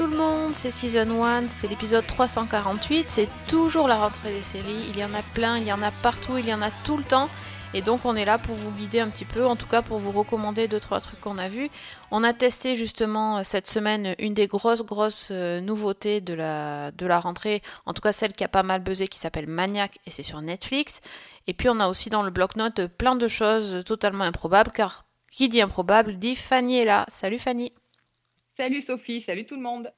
tout le monde, c'est Season 1, c'est l'épisode 348, c'est toujours la rentrée des séries, il y en a plein, il y en a partout, il y en a tout le temps, et donc on est là pour vous guider un petit peu, en tout cas pour vous recommander deux trois trucs qu'on a vus. On a testé justement euh, cette semaine une des grosses grosses euh, nouveautés de la, de la rentrée, en tout cas celle qui a pas mal buzzé, qui s'appelle Maniac, et c'est sur Netflix. Et puis on a aussi dans le bloc-notes plein de choses totalement improbables, car qui dit improbable dit Fanny est là. Salut Fanny Salut Sophie, salut tout le monde.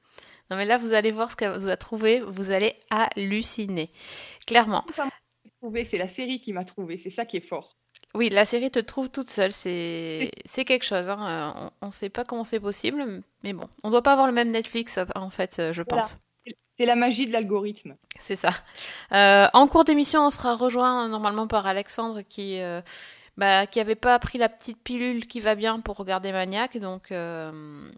Non mais là vous allez voir ce qu'elle vous a trouvé, vous allez halluciner. Clairement. C'est la série qui m'a trouvé, c'est ça qui est fort. Oui, la série te trouve toute seule, c'est quelque chose. Hein. On ne sait pas comment c'est possible, mais bon, on doit pas avoir le même Netflix en fait, je pense. Voilà. C'est la magie de l'algorithme. C'est ça. Euh, en cours d'émission, on sera rejoint normalement par Alexandre qui euh, bah, qui avait pas pris la petite pilule qui va bien pour regarder Maniac, donc euh,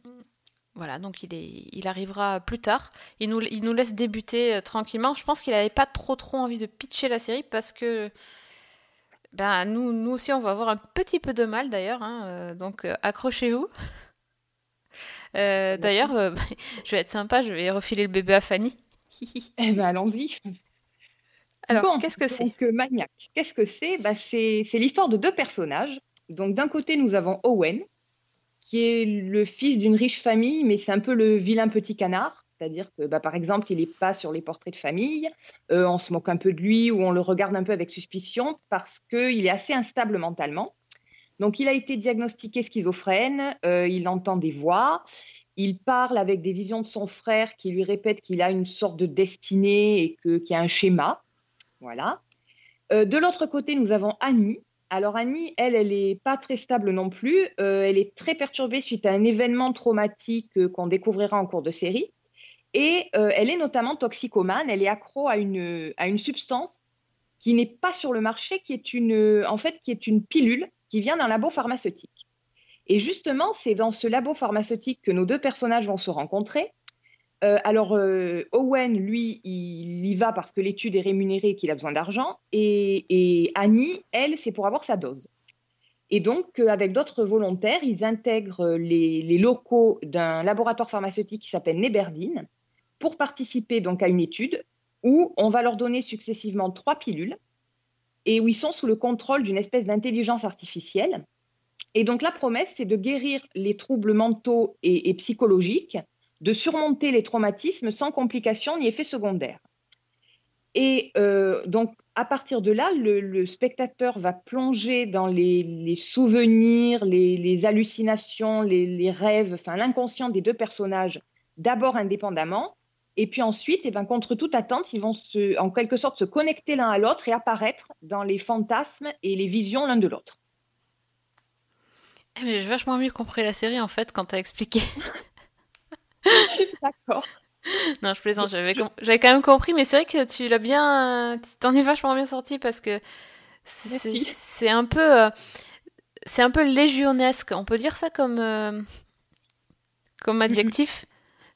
voilà, donc il, est, il arrivera plus tard. Il nous, il nous laisse débuter euh, tranquillement. Je pense qu'il n'avait pas trop trop envie de pitcher la série parce que ben, nous, nous aussi on va avoir un petit peu de mal d'ailleurs. Hein, euh, donc euh, accrochez-vous. Euh, d'ailleurs, euh, je vais être sympa, je vais refiler le bébé à Fanny. Eh ben allons-y. Alors, Bon, qu'est-ce que c'est? Maniac, qu'est-ce que c'est? Bah, C'est c'est l'histoire de deux personnages. Donc d'un côté, nous avons Owen, qui est le fils d'une riche famille, mais c'est un peu le vilain petit canard. C'est-à-dire que, bah, par exemple, il n'est pas sur les portraits de famille, euh, on se moque un peu de lui ou on le regarde un peu avec suspicion parce qu'il est assez instable mentalement. Donc, il a été diagnostiqué schizophrène, euh, il entend des voix, il parle avec des visions de son frère qui lui répète qu'il a une sorte de destinée et qu'il y a un schéma. Voilà. Euh, de l'autre côté, nous avons Annie. Alors Annie, elle, elle n'est pas très stable non plus. Euh, elle est très perturbée suite à un événement traumatique euh, qu'on découvrira en cours de série. Et euh, elle est notamment toxicomane. Elle est accro à une, à une substance qui n'est pas sur le marché, qui est une, en fait, qui est une pilule qui vient d'un labo pharmaceutique. Et justement, c'est dans ce labo pharmaceutique que nos deux personnages vont se rencontrer. Euh, alors, euh, Owen, lui, il y va parce que l'étude est rémunérée et qu'il a besoin d'argent. Et, Annie, elle, c'est pour avoir sa dose. Et donc, euh, avec d'autres volontaires, ils intègrent les, locaux d'un laboratoire pharmaceutique qui s'appelle Neberdine pour participer donc à une étude où on va leur donner successivement trois pilules et où ils sont sous le contrôle d'une espèce d'intelligence artificielle. Et donc, la promesse, c'est de guérir les troubles mentaux et psychologiques de surmonter les traumatismes sans complications ni effets secondaires. Et euh, donc, à partir de là, le, le spectateur va plonger dans les, les souvenirs, les, les hallucinations, les, les rêves, enfin l'inconscient des deux personnages, d'abord indépendamment, et puis ensuite, eh ben, contre toute attente, ils vont se, en quelque sorte se connecter l'un à l'autre et apparaître dans les fantasmes et les visions l'un de l'autre. Eh, J'ai vachement mieux compris la série en fait quand t'as expliqué. D'accord. Non, je plaisante, j'avais com- j'avais quand même compris, mais c'est vrai que tu l'as bien, tu t'en es vachement bien sorti parce que c'est un peu, euh, c'est un peu légionesque. On peut dire ça comme, euh, comme adjectif?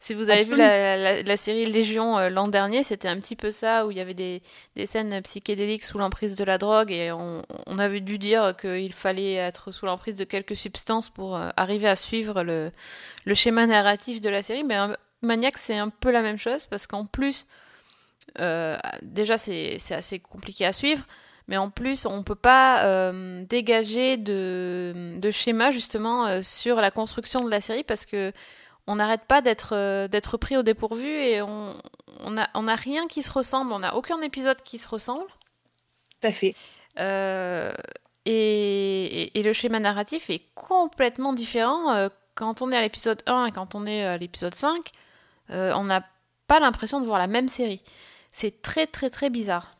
Si vous avez vu la, la- la série Légion euh, l'an dernier, c'était un petit peu ça, où il y avait des, des scènes psychédéliques sous l'emprise de la drogue, et on, on avait dû dire qu'il fallait être sous l'emprise de quelques substances pour euh, arriver à suivre le, le schéma narratif de la série. Mais euh, Maniac, c'est un peu la même chose, parce qu'en plus, euh, déjà, c'est assez compliqué à suivre, mais en plus, on peut pas euh, dégager de, de schéma, justement, euh, sur la construction de la série, parce que on n'arrête pas d'être euh, d'être pris au dépourvu et on on a, on a rien qui se ressemble, on n'a aucun épisode qui se ressemble. Tout à fait. Euh, et, et- et le schéma narratif est complètement différent euh, quand on est à l'épisode 1 et quand on est à l'épisode 5. euh, on n'a pas l'impression de voir la même série. C'est très très très bizarre.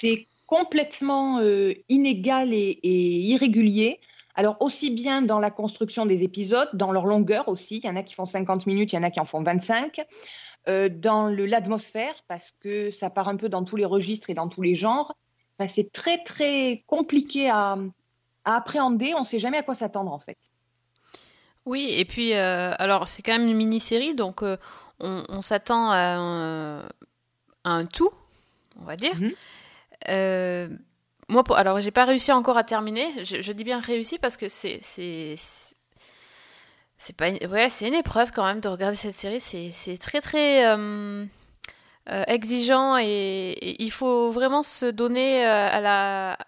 c'est complètement inégal et, et irrégulier. Alors, aussi bien dans la construction des épisodes, dans leur longueur aussi, il y en a qui font 50 minutes, il y en a qui en font 25, euh, dans l'atmosphère, parce que ça part un peu dans tous les registres et dans tous les genres. C'est très, très compliqué à, à appréhender, on ne sait jamais à quoi s'attendre en fait. Oui, et puis, euh, alors c'est quand même une mini-série, donc euh, on, on s'attend à un, à un tout. on va dire. Mhm. Euh, moi, alors, j'ai pas réussi encore à terminer. Je, dis bien réussi parce que c'est, c'est, pas, une, ouais, c'est une épreuve quand même de regarder cette série. C'est, très, très euh, euh, exigeant et, il faut vraiment se donner euh, à la,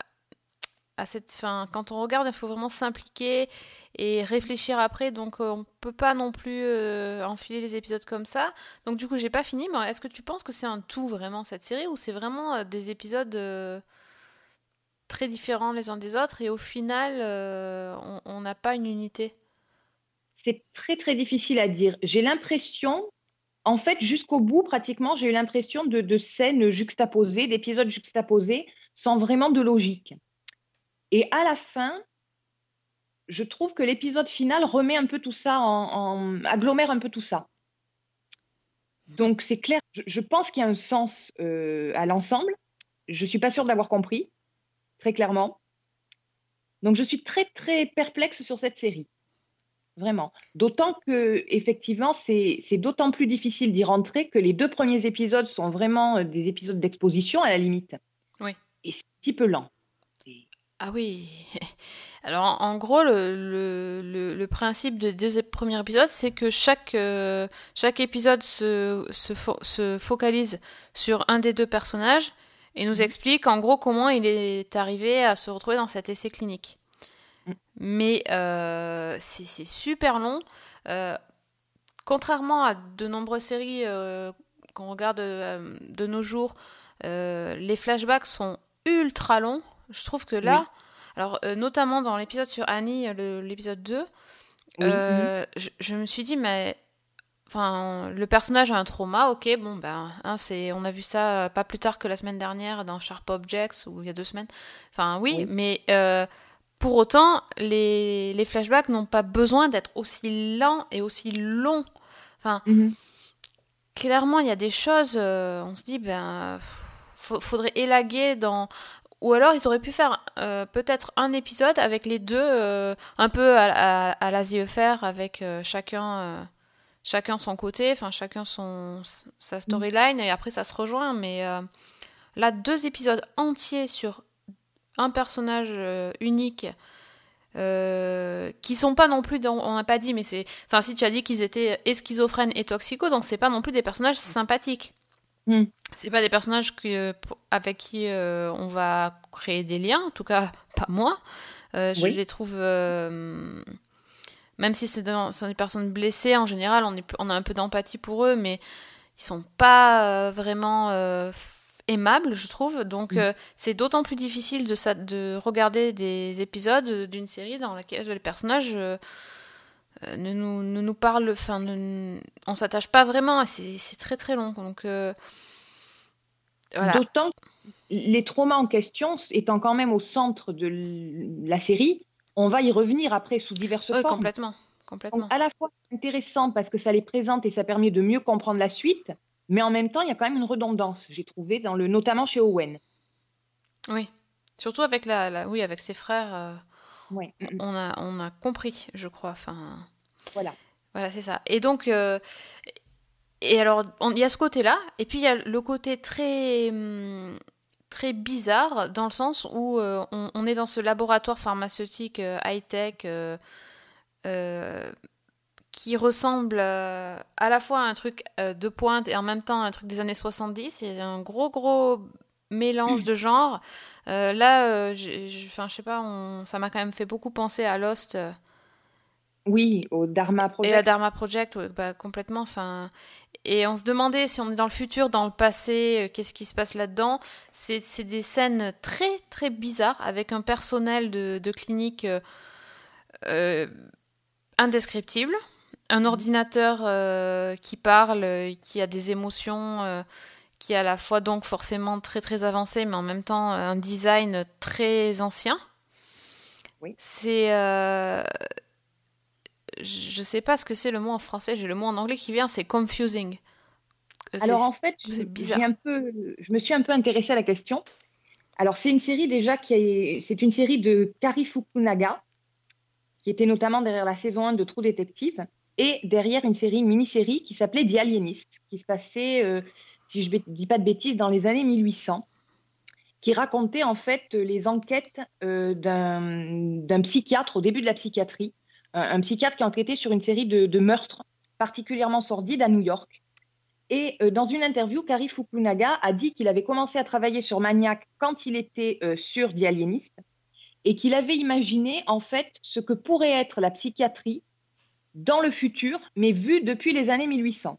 à cette, fin, quand on regarde, il faut vraiment s'impliquer et réfléchir après. Donc, on peut pas non plus enfiler les épisodes comme ça. Donc, du coup, j'ai pas fini. Mais est-ce que tu penses que c'est un tout vraiment cette série ou c'est vraiment des épisodes très différents les uns des autres et au final, euh, on- n'a pas une unité C'est très très difficile à dire. J'ai l'impression, en fait, jusqu'au bout, pratiquement, j'ai eu l'impression de, scènes juxtaposées, d'épisodes juxtaposés, sans vraiment de logique. Et à la fin, je trouve que l'épisode final remet un peu tout ça, en, agglomère un peu tout ça. Donc c'est clair, je, pense qu'il y a un sens euh, à l'ensemble. Je suis pas sûre d'avoir compris, très clairement. Donc je suis très très perplexe sur cette série. Vraiment. D'autant que, effectivement, c'est c'est d'autant plus difficile d'y rentrer que les deux premiers épisodes sont vraiment euh, des épisodes d'exposition à la limite. Oui. Et c'est un petit peu lent. Ah oui. Alors en, gros, le, le, principe des deux premiers épisodes, c'est que chaque, euh, chaque épisode se, se, fo- se focalise sur un des deux personnages et nous explique en gros comment il est arrivé à se retrouver dans cet essai clinique. Mhm. Mais euh, c'est super long. Euh, contrairement à de nombreuses séries euh, qu'on regarde de nos jours, les flashbacks sont ultra longs. Je trouve que là, alors notamment dans l'épisode sur Annie, l'épisode 2, Oui, euh, je, je me suis dit, mais enfin, le personnage a un trauma, ok, bon, ben, hein, c'est, on a vu ça euh, pas plus tard que la semaine dernière dans Sharp Objects, ou il y a deux semaines. Enfin, oui, Oui. mais euh, pour autant, les, les flashbacks n'ont pas besoin d'être aussi lents et aussi longs. Enfin, mhm. clairement, il y a des choses, euh, on se dit, ben, faudrait élaguer dans. Ou alors, ils auraient pu faire euh, peut-être un épisode avec les deux, un peu à, à, à la ZFR, avec chacun, chacun son côté, enfin, chacun son, sa storyline, et après, ça se rejoint. Mais euh, là, deux épisodes entiers sur un personnage euh, unique. euh, qui sont pas non plus dans, on n'a pas dit mais c'est enfin si tu as dit qu'ils étaient et schizophrènes et toxicos donc c'est pas non plus des personnages sympathiques Mm. c'est pas des personnages que, avec qui euh, on va créer des liens en tout cas pas moi je les trouve même si c'est dans- ce sont des personnes blessées en général on, est, on a un peu d'empathie pour eux mais ils sont pas euh, vraiment euh, aimables je trouve. Donc Mm. euh, c'est d'autant plus difficile de, regarder des épisodes d'une série dans laquelle les personnages euh, ne, nous, ne nous parlent enfin ne- on s'attache pas vraiment c'est c'est très très long. Donc voilà. D'autant que les traumas en question étant quand même au centre de la série, on va y revenir après sous diverses formes. complètement Donc, complètement à la fois intéressant parce que ça les présente et ça permet de mieux comprendre la suite, mais en même temps, il y a quand même une redondance, j'ai trouvé, dans le, notamment chez Owen. oui surtout avec la, la- oui avec ses frères euh, Ouais. on a on a compris je crois enfin Voilà. Voilà, c'est ça. Et donc, euh, et alors, il y a ce côté-là, et puis il y a le côté très, hum, très bizarre, dans le sens où euh, on, est dans ce laboratoire pharmaceutique euh, high-tech euh, qui ressemble à la fois à un truc de pointe et en même temps à un truc des années 70. Il y a un gros, gros mélange de genres. Là, je sais pas, on- ça m'a quand même fait beaucoup penser à Lost. Oui, au Dharma et la Project. Dharma Project, ouais, bah, complètement. Enfin, et on se demandait si on est dans le futur, dans le passé, euh, qu'est-ce qui se passe là-dedans. C'est des scènes très très bizarres avec un personnel de, de clinique euh, euh, indescriptible, un ordinateur euh, qui parle, qui a des émotions, qui est à la fois donc forcément très très avancé, mais en même temps un design très ancien. Oui. C'est je sais pas ce que c'est le mot en français, j'ai le mot en anglais qui vient, c'est confusing. Alors en fait, je, bizarre. j'ai un peu, je me suis un peu intéressée à la question. Alors c'est une série déjà qui est, c'est une série de Kari Fukunaga, qui était notamment derrière la saison 1 de True Detective, et derrière une série, une mini-série qui s'appelait The Alienist, qui se passait euh, si je ne dis pas de bêtises, dans les années 1800, qui racontait en fait les enquêtes euh, d'un psychiatre au début de la psychiatrie, un, psychiatre qui enquêtait sur une série de, meurtres particulièrement sordides à New York. Et euh, dans une interview, Kari Fukunaga a dit qu'il avait commencé à travailler sur Maniac quand il était euh, sur The Alienist et qu'il avait imaginé en fait ce que pourrait être la psychiatrie dans le futur, mais vu depuis les années 1800.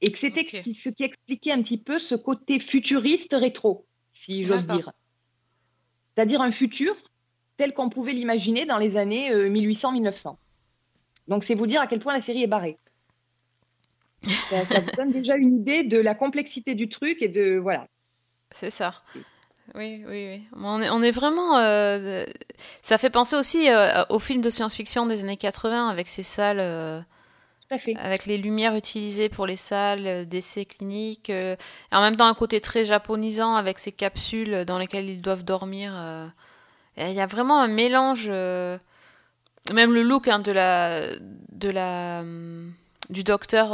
Et que c'était ce qui expliquait un petit peu ce côté futuriste rétro, si j'ose dire. C'est-à-dire un futur tel qu'on pouvait l'imaginer dans les années 1800-1900. Euh, Donc c'est vous dire à quel point la série est barrée. Ça, vous donne déjà une idée de la complexité du truc et de voilà. C'est ça. Oui, oui, oui. On est, on est vraiment. Euh, ça fait penser aussi euh, aux films de science-fiction des années 80 avec ces salles avec les lumières utilisées pour les salles euh, d'essais cliniques, euh, et en même temps un côté très japonisant avec ces capsules dans lesquelles ils doivent dormir. Euh. Il y a vraiment un mélange, même le look hein, de la, de la, du docteur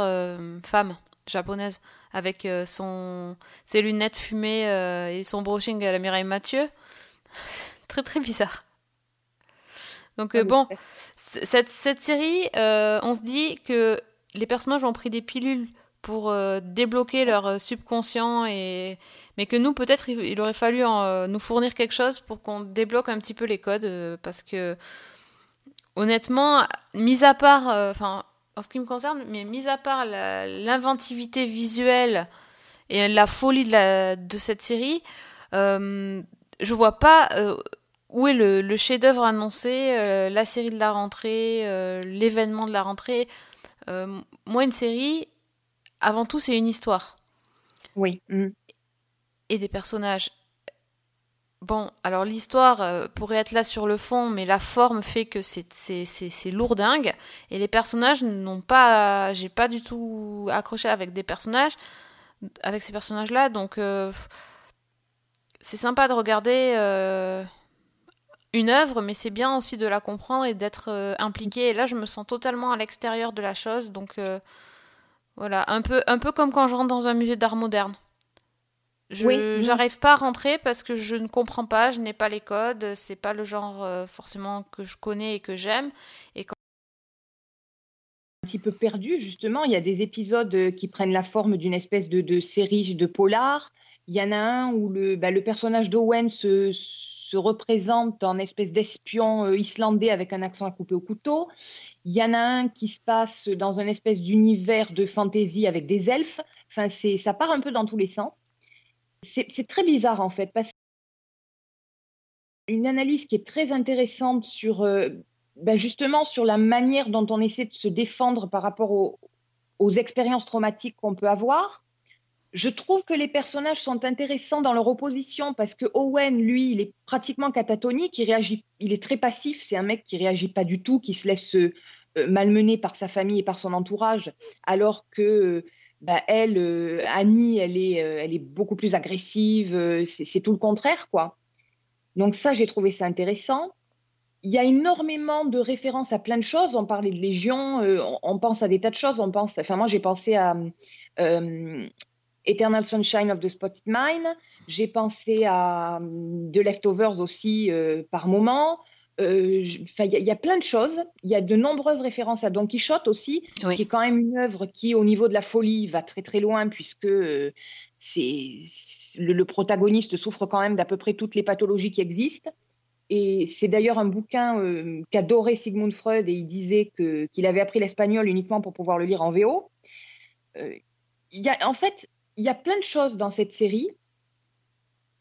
femme japonaise avec son, ses lunettes fumées et son brushing à la Mireille Mathieu. très très bizarre. Donc bon, cette, cette série, euh, on se dit que les personnages ont pris des pilules pour euh, débloquer leur euh, subconscient et mais que nous peut-être il, aurait fallu nous fournir quelque chose pour qu'on débloque un petit peu les codes parce que honnêtement mis à part enfin en ce qui me concerne mais mis à part l'inventivité visuelle et la folie de, la, de cette série je vois pas où est le, chef-d'œuvre annoncé, euh, la série de la rentrée, euh, l'événement de la rentrée. Euh, Moi, une série, avant tout, c'est une histoire. Oui. Mm. Et des personnages. Bon, alors l'histoire pourrait être là sur le fond, mais la forme fait que c'est lourdingue. Et les personnages n'ont pas. J'ai pas du tout accroché avec des personnages, avec ces personnages-là, donc c'est sympa de regarder une œuvre, mais c'est bien aussi de la comprendre et d'être euh, impliqué. Et là, je me sens totalement à l'extérieur de la chose, donc euh, voilà, un peu, un peu comme quand je rentre dans un musée d'art moderne. Je j'arrive pas à rentrer parce que je ne comprends pas, je n'ai pas les codes, c'est pas le genre euh, forcément que je connais et que j'aime. Et quand un petit peu perdu justement, il y a des épisodes qui prennent la forme d'une espèce de, de, série de polar. Il y en a un où le, bah, le personnage d'Owen se se représente en espèce d'espion euh, islandais avec un accent à couper au couteau. Il y en a un qui se passe dans une espèce d'univers de fantaisie avec des elfes. Enfin, c'est, ça part un peu dans tous les sens. C'est, très bizarre en fait, parce une analyse qui est très intéressante sur euh, ben justement sur la manière dont on essaie de se défendre par rapport aux expériences traumatiques qu'on peut avoir. Je trouve que les personnages sont intéressants dans leur opposition parce que Owen, lui, il est pratiquement catatonique, il réagit, il est très passif, c'est un mec qui réagit pas du tout, qui se laisse euh, malmener par sa famille et par son entourage, alors que bah, elle, euh, Annie, elle est, euh, elle est beaucoup plus agressive, c'est tout le contraire, quoi. Donc ça, j'ai trouvé ça intéressant. Il y a énormément de références à plein de choses. On parlait de Légion, on, pense à des tas de choses. Enfin moi j'ai pensé à Eternal Sunshine of the Spotted Mine. J'ai pensé à hum, The Leftovers aussi euh, par moment. Euh, il y, a plein de choses. Il y a de nombreuses références à Don Quichotte aussi, qui est quand même une œuvre qui, au niveau de la folie, va très très loin puisque euh, c'est le, protagoniste souffre quand même d'à peu près toutes les pathologies qui existent. Et c'est d'ailleurs un bouquin qu'adorait Sigmund Freud et il disait qu'il avait appris l'espagnol uniquement pour pouvoir le lire en VO. il y a, en fait, il y a plein de choses dans cette série.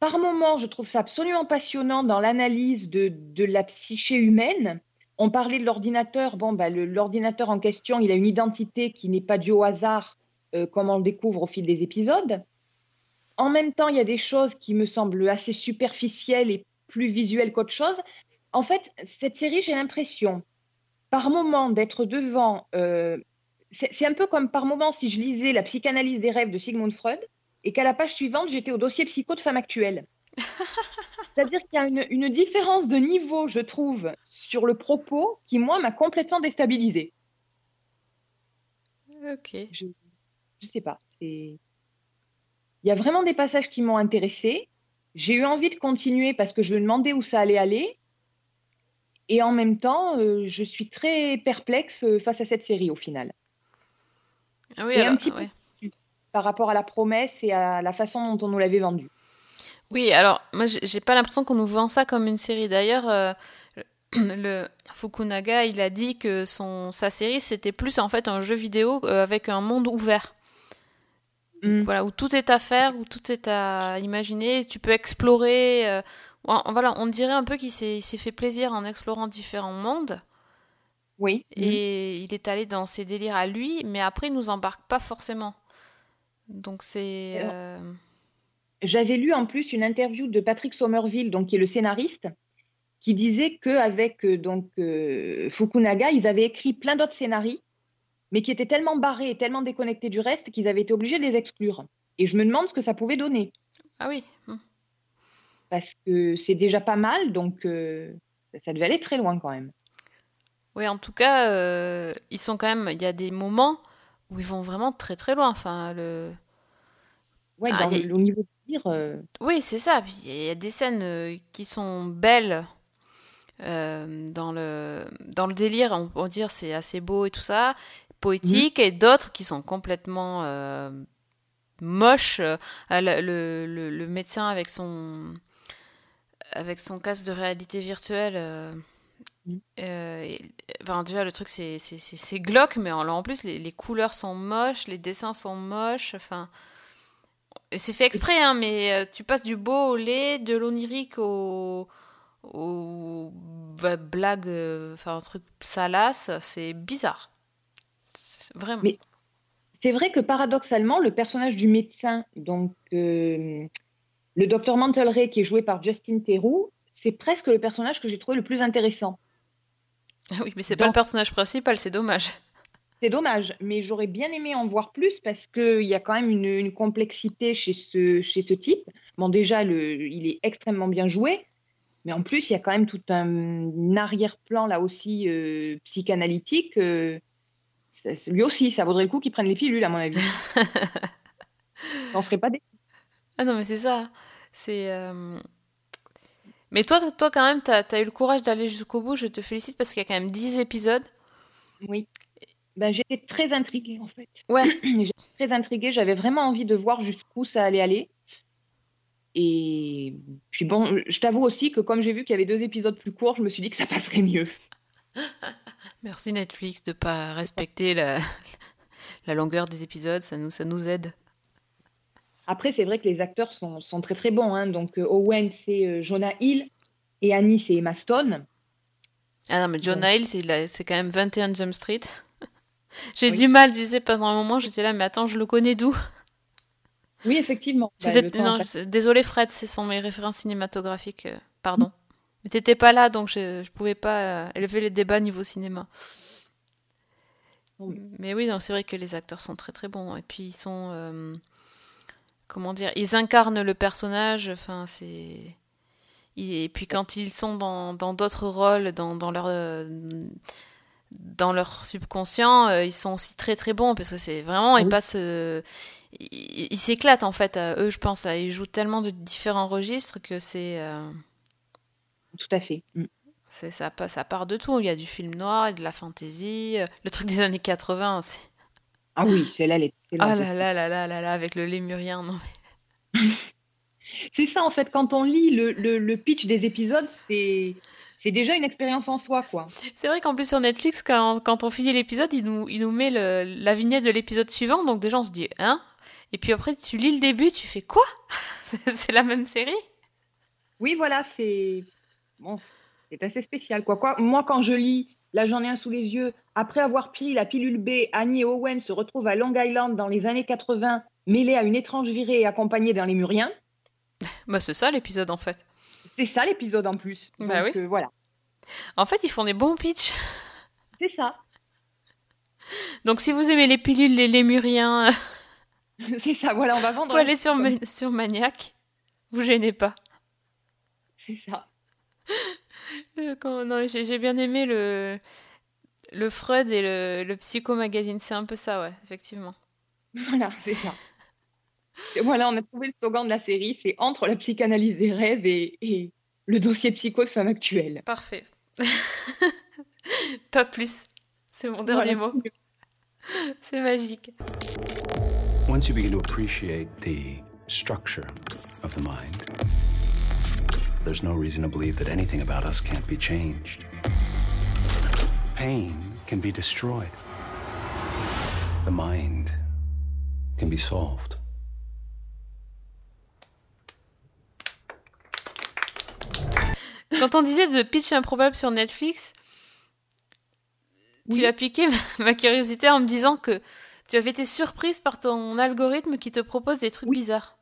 Par moments, je trouve ça absolument passionnant dans l'analyse de, la psyché humaine. On parlait de l'ordinateur. Bon, bah, l'ordinateur en question, il a une identité qui n'est pas due au hasard, euh, comme on le découvre au fil des épisodes. En même temps, il y a des choses qui me semblent assez superficielles et plus visuelles qu'autre chose. En fait, cette série, j'ai l'impression, par moment, d'être devant euh, c'est un peu comme par moment si je lisais la psychanalyse des rêves de Sigmund Freud et qu'à la page suivante, j'étais au dossier psycho de femme actuelle. C'est-à-dire qu'il y a une, différence de niveau, je trouve, sur le propos qui, moi, m'a complètement déstabilisée. Ok. je sais pas. Il y a vraiment des passages qui m'ont intéressée. J'ai eu envie de continuer parce que je me demandais où ça allait aller. Et en même temps, euh, je suis très perplexe euh, face à cette série au final, Ah oui, Et un alors, peu- par rapport à la promesse et à la façon dont on nous l'avait vendue. Oui, alors moi j'ai pas l'impression qu'on nous vend ça comme une série. D'ailleurs, euh, le Fukunaga, il a dit que son sa série c'était plus en fait un jeu vidéo euh, avec un monde ouvert. Mm. Voilà, où tout est à faire, où tout est à imaginer, tu peux explorer. euh, voilà, on dirait un peu qu'il s'est il s'est fait plaisir en explorant différents mondes Oui. et il est allé dans ses délires à lui, mais après il nous embarque pas forcément. Donc c'est euh, J'avais lu en plus une interview de Patrick Somerville, donc qui est le scénariste, qui disait qu'avec euh, donc euh, Fukunaga, ils avaient écrit plein d'autres scénarios, mais qui étaient tellement barrés et tellement déconnectés du reste qu'ils avaient été obligés de les exclure. Et je me demande ce que ça pouvait donner, ah oui. hmm. parce que c'est déjà pas mal, donc euh, ça devait aller très loin quand même. Oui, en tout cas, euh, ils sont quand même. Il y a des moments où ils vont vraiment très très loin. Enfin, le. Ouais, Ah, dans y a- le, au niveau euh, Oui, c'est ça. Il y a des scènes euh, qui sont belles euh, dans le dans le délire. On peut dire c'est assez beau et tout ça, poétique, et d'autres qui sont complètement moches. Le, le, le- le médecin avec son avec son casque de réalité virtuelle. Euh, Mhm. euh, et- enfin, déjà, le truc, c'est c'est- c'est- c'est glauque, mais en, en plus, les, les couleurs sont moches, les dessins sont moches. Enfin, c'est fait exprès, hein, mais euh, tu passes du beau au laid, de l'onirique au, au bah, blague, euh, enfin un truc salace, c'est bizarre. C'est- Vraiment. Mais- c'est vrai que paradoxalement, le personnage du médecin, donc euh, le docteur Mantle Ray, qui est joué par Justin Theroux, c'est presque le personnage que j'ai trouvé le plus intéressant. Ah oui, mais c'est pas le personnage principal, c'est dommage. C'est dommage, mais j'aurais bien aimé en voir plus parce qu'il y a quand même une, une complexité chez ce, chez ce type. Bon, déjà, le, il est extrêmement bien joué, mais en plus, il y a quand même tout un, arrière-plan là aussi euh, psychanalytique. euh, ça- lui aussi, ça vaudrait le coup qu'il prenne les pilules, à mon avis. On serait pas des... Ah non, mais c'est ça. C'est. euh, Mais toi, toi quand même, t'as, t'as eu le courage d'aller jusqu'au bout. Je te félicite parce qu'il y a quand même 10 épisodes. Oui. Ben, j'étais très intriguée, en fait. Ouais. J'étais très intriguée. J'avais vraiment envie de voir jusqu'où ça allait aller. Et puis bon, je t'avoue aussi que comme j'ai vu qu'il y avait deux épisodes plus courts, je me suis dit que ça passerait mieux. Merci Netflix de pas respecter la, la longueur des épisodes. Ça nous, ça nous aide. Après, c'est vrai que les acteurs sont, sont très très bons. hein. Donc euh, Owen, c'est euh, Jonah Hill et Annie, c'est Emma Stone. Ah non, mais Ouais. Hill, c'est, quand même 21 Jump Street. J'ai Oui. du mal, je disais pendant un moment, j'étais là, mais attends, je le connais d'où? Oui, effectivement. Bah, J'étais- le temps non, passe. je- Désolé Fred, ce sont mes références cinématographiques. euh, pardon. Mais t'étais pas là, donc je, je pouvais pas élever les débats niveau cinéma. Oui. Mais oui, non, c'est vrai que les acteurs sont très très bons. Et puis ils sont, euh, comment dire, ils incarnent le personnage. Enfin, c'est. Et puis quand ils sont dans dans d'autres rôles, dans, dans leur euh, dans leur subconscient, euh, ils sont aussi très très bons parce que c'est vraiment, ils passent, euh, ils s'éclatent en fait. eux, je pense, ils jouent tellement de différents registres que c'est, euh, Tout à fait. Mm. c'est ça, passe- ça part de tout. Il y a du film noir, de la fantasy, le truc des années 80, c'est Ah oui, celle-là, elle est excellente ah là là là là là là avec le lémurien, non mais C'est ça, en fait, quand on lit le, le- le pitch des épisodes, c'est c'est déjà une expérience en soi, quoi. C'est vrai qu'en plus sur Netflix, quand, quand on finit l'épisode, il nous, il nous met le- la vignette de l'épisode suivant, donc déjà on se dit, hein? Et puis après, tu lis le début, tu fais quoi? C'est la même série? Oui, voilà, c'est bon, c'est assez spécial, quoi. quoi. Moi, quand je lis, là, j'en ai un sous les yeux. Après avoir pris la pilule B, Annie et Owen se retrouvent à Long Island dans les années 80, mêlés à une étrange virée et accompagnés d'un lémurien. Bah c'est ça l'épisode en fait. C'est ça l'épisode en plus. Bah Donc, oui. euh, voilà, En fait, ils font des bons pitchs. c'est ça. Donc si vous aimez les pilules, les lémuriens, c'est ça, voilà, on va vendre. faut aller sur, Ma- sur Maniac. Vous gênez pas. C'est ça. Euh, quand- non, j'ai j'ai bien aimé le, le Freud et le, le Psycho Magazine. C'est un peu ça, ouais, effectivement. Voilà, c'est ça. Et voilà, on a trouvé le slogan de la série, c'est entre la psychanalyse des rêves et, et le dossier psycho de femme actuelle. Parfait. Pas plus. C'est mon dernier Voilà. mot. C'est magique. Once you begin to appreciate the structure of the mind, there's no reason to believe that anything about us can't be changed. Pain can be destroyed. The mind can be solved. Quand on disait de pitch improbable sur Netflix, tu Oui. as piqué ma, ma curiosité en me disant que tu avais été surprise par ton algorithme qui te propose des trucs Oui. bizarres.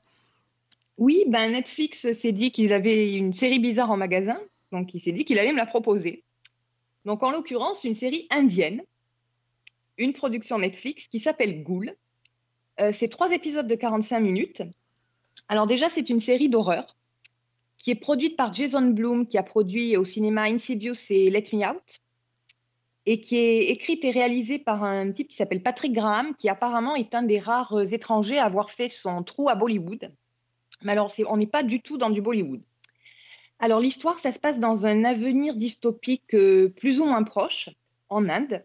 Oui, ben Netflix s'est dit qu'ils avaient une série bizarre en magasin, donc il s'est dit qu'il allait me la proposer. Donc en l'occurrence, une série indienne, une production Netflix qui s'appelle Ghoul. Euh, c'est trois épisodes de 45 minutes. Alors déjà, c'est une série d'horreur qui est produite par Jason Blum, qui a produit au cinéma Insidious et Let Me Out, et qui est écrite et réalisée par un type qui s'appelle Patrick Graham, qui apparemment est un des rares euh, étrangers à avoir fait son trou à Bollywood. Mais alors, on n'est pas du tout dans du Bollywood. Alors, l'histoire, ça se passe dans un avenir dystopique euh, plus ou moins proche, en Inde,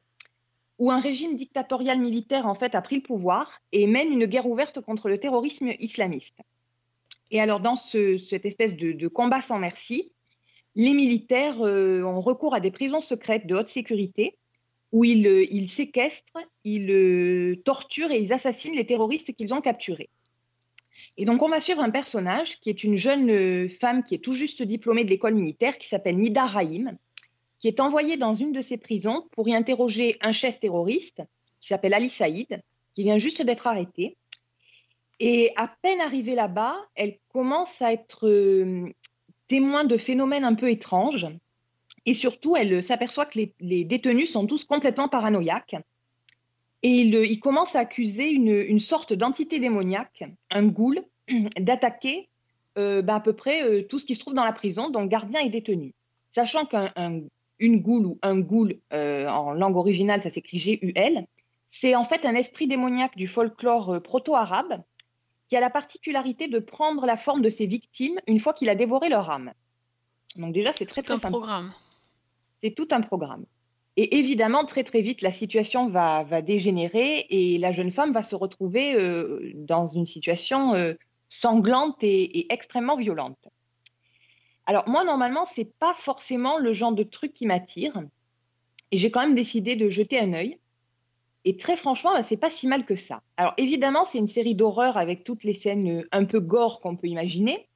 où un régime dictatorial militaire, en fait, a pris le pouvoir et mène une guerre ouverte contre le terrorisme islamiste. Et alors, dans ce- cette espèce de, combat sans merci, les militaires euh, ont recours à des prisons secrètes de haute sécurité où ils, euh, séquestrent, ils torturent et ils assassinent les terroristes qu'ils ont capturés. Et donc, on va suivre un personnage qui est une jeune euh, femme qui est tout juste diplômée de l'école militaire, qui s'appelle Nida Rahim, qui est envoyée dans une de ces prisons pour y interroger un chef terroriste qui s'appelle Ali Saïd, qui vient juste d'être arrêté. Et à peine arrivée là-bas, elle commence à être euh, témoin de phénomènes un peu étranges. Et surtout, elle euh, s'aperçoit que les, les détenus sont tous complètement paranoïaques. Et il, euh, il commence à accuser une, une sorte d'entité démoniaque, un ghoul, d'attaquer euh, bah, à peu près euh, tout ce qui se trouve dans la prison, donc gardiens et détenus. Sachant qu'une ghoul ou un ghoul, euh, en langue originale, ça s'écrit G-U-L, c'est en fait un esprit démoniaque du folklore proto-arabe qui a la particularité de prendre la forme de ses victimes une fois qu'il a dévoré leur âme. Donc déjà, c'est très Tout très un programme. C'est tout un programme. Et évidemment, très très vite, la situation va, dégénérer et la jeune femme va se retrouver euh, dans une situation euh, sanglante et, extrêmement violente. Alors moi, normalement, c'est pas forcément le genre de truc qui m'attire. Et j'ai quand même décidé de jeter un œil. Et très franchement, bah, c'est pas si mal que ça. Alors évidemment, c'est une série d'horreur avec toutes les scènes euh, un peu gore qu'on peut imaginer.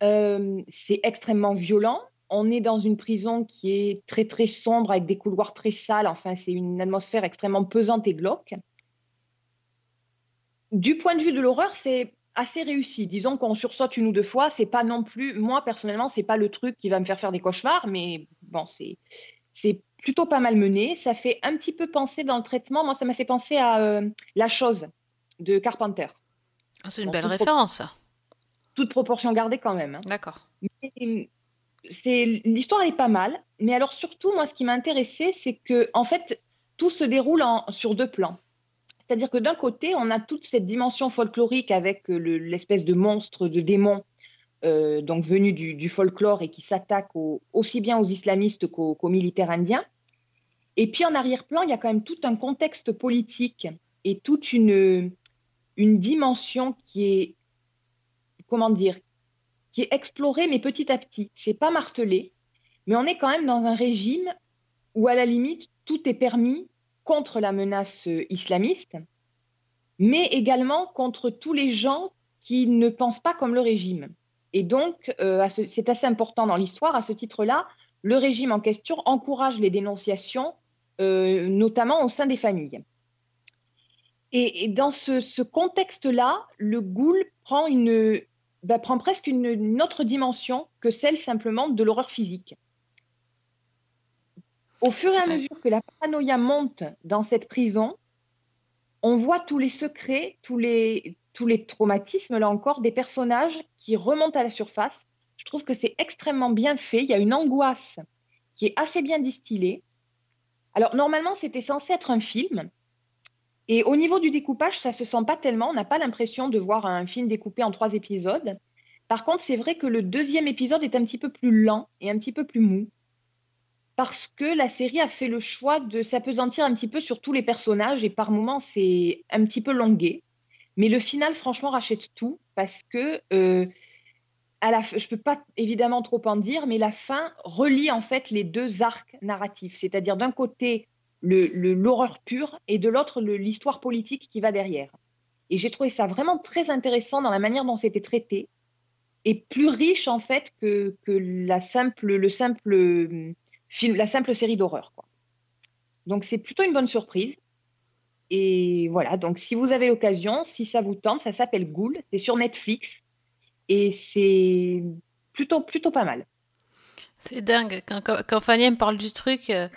C'est extrêmement violent. On est dans une prison qui est très très sombre avec des couloirs très sales. Enfin, c'est une atmosphère extrêmement pesante et glauque. Du point de vue de l'horreur, c'est assez réussi. Disons qu'on sursaute une ou deux fois. C'est pas non plus, moi personnellement, c'est pas le truc qui va me faire faire des cauchemars, mais bon, c'est c'est plutôt pas mal mené. Ça fait un petit peu penser dans le traitement. Moi, ça m'a fait penser à euh, La Chose de Carpenter. Ah, C'est une belle référence, ça. Toute proportion gardée quand même. hein. D'accord. Et, c'est l'histoire elle est pas mal, mais alors surtout moi ce qui m'a intéressé c'est que en fait tout se déroule sur deux plans. C'est-à-dire que d'un côté on a toute cette dimension folklorique avec euh, le- l'espèce de monstre, de démon euh, donc venu du, folklore et qui s'attaque au- aussi bien aux islamistes qu'aux militaires indiens. Et puis en arrière-plan il y a quand même tout un contexte politique et toute une dimension qui est comment dire qui est exploré, mais petit à petit. C'est pas martelé, mais on est quand même dans un régime où, à la limite, tout est permis contre la menace euh, islamiste, mais également contre tous les gens qui ne pensent pas comme le régime. Et donc, euh, c'est assez important dans l'histoire, à ce titre-là, le régime en question encourage les dénonciations, euh, notamment au sein des familles. Et, dans ce, contexte-là, le ghoul prend une, bah, prend presque une, une autre dimension que celle simplement de l'horreur physique. Au fur et à mesure que la paranoïa monte dans cette prison, on voit tous les secrets, tous les, tous les traumatismes, là encore, des personnages qui remontent à la surface. Je trouve que c'est extrêmement bien fait. Il y a une angoisse qui est assez bien distillée. Alors, normalement, c'était censé être un film. Et au niveau du découpage, ça se sent pas tellement. On n'a pas l'impression de voir un film découpé en trois épisodes. Par contre, c'est vrai que le deuxième épisode est un petit peu plus lent et un petit peu plus mou. Parce que la série a fait le choix de s'apesantir un petit peu sur tous les personnages et par moments c'est un petit peu longué. Mais le final, franchement, rachète tout parce que euh, je peux pas évidemment trop en dire, mais la fin relie en fait les deux arcs narratifs. C'est-à-dire d'un côté l'horreur le, l'horreur pure et de l'autre l'histoire politique qui va derrière. Et j'ai trouvé ça vraiment très intéressant dans la manière dont c'était traité et plus riche en fait que, que la simple, le simple euh, film, la simple série d'horreur. Donc c'est plutôt une bonne surprise. Et voilà, donc si vous avez l'occasion, si ça vous tente, ça s'appelle Ghoul, c'est sur Netflix et c'est plutôt, plutôt pas mal. C'est dingue, quand, quand, quand, Fanny me parle du truc, euh,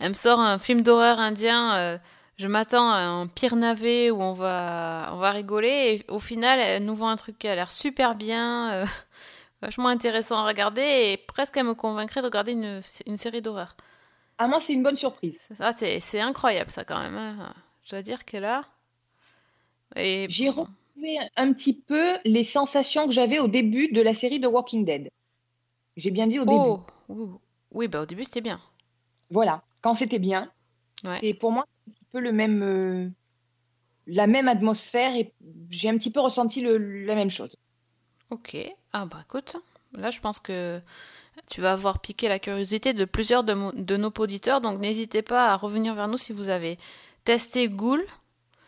elle me sort un film d'horreur indien, euh, je m'attends à un pire navet où on va, on va rigoler, et au final, elle nous vend un truc qui a l'air super bien, euh, vachement intéressant à regarder, et presque elle me convaincrait de regarder une, une série d'horreur. Ah, moi, c'est une bonne surprise. Ça, c'est incroyable, ça, quand même. Hein. Je dois dire que là. Et... J'ai retrouvé un petit peu les sensations que j'avais au début de la série de Walking Dead. J'ai bien dit au oh, début. Oui, bah au début c'était bien. Voilà, quand c'était bien. Ouais. C'est pour moi un petit peu le même, euh, la même atmosphère et j'ai un petit peu ressenti le, la même chose. Ok, ah bah écoute, là je pense que tu vas avoir piqué la curiosité de plusieurs de, de nos auditeurs, donc n'hésitez pas à revenir vers nous si vous avez testé Ghoul.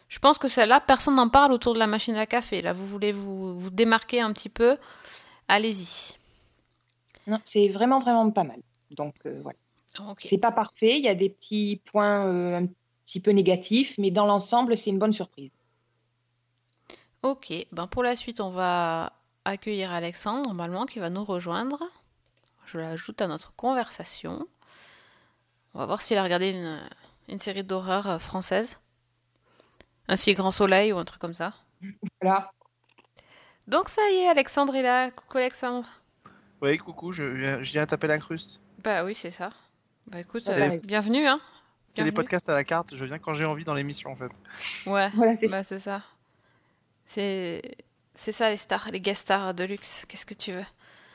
Je pense que celle-là, personne n'en parle autour de la machine à café. Là, vous voulez vous, vous démarquer un petit peu, allez-y. Non, c'est vraiment, vraiment pas mal. Donc, euh, voilà. Okay. C'est pas parfait, il y a des petits points euh, un petit peu négatifs, mais dans l'ensemble, c'est une bonne surprise. Ok, ben pour la suite, on va accueillir Alexandre, normalement, qui va nous rejoindre. Je l'ajoute à notre conversation. On va voir s'il a regardé une, une série d'horreur euh, française. Un si grand soleil ou un truc comme ça. Voilà. Donc ça y est, Alexandre est là. Coucou Alexandre. Oui, coucou, je, je viens taper l'incruste. Bah oui, c'est ça. Bah écoute, euh, bienvenue, hein. C'est les podcasts à la carte, je viens quand j'ai envie dans l'émission en fait. Ouais, Voilà, c'est- bah c'est ça. C'est c'est ça les stars, les guest stars de luxe. Qu'est-ce que tu veux?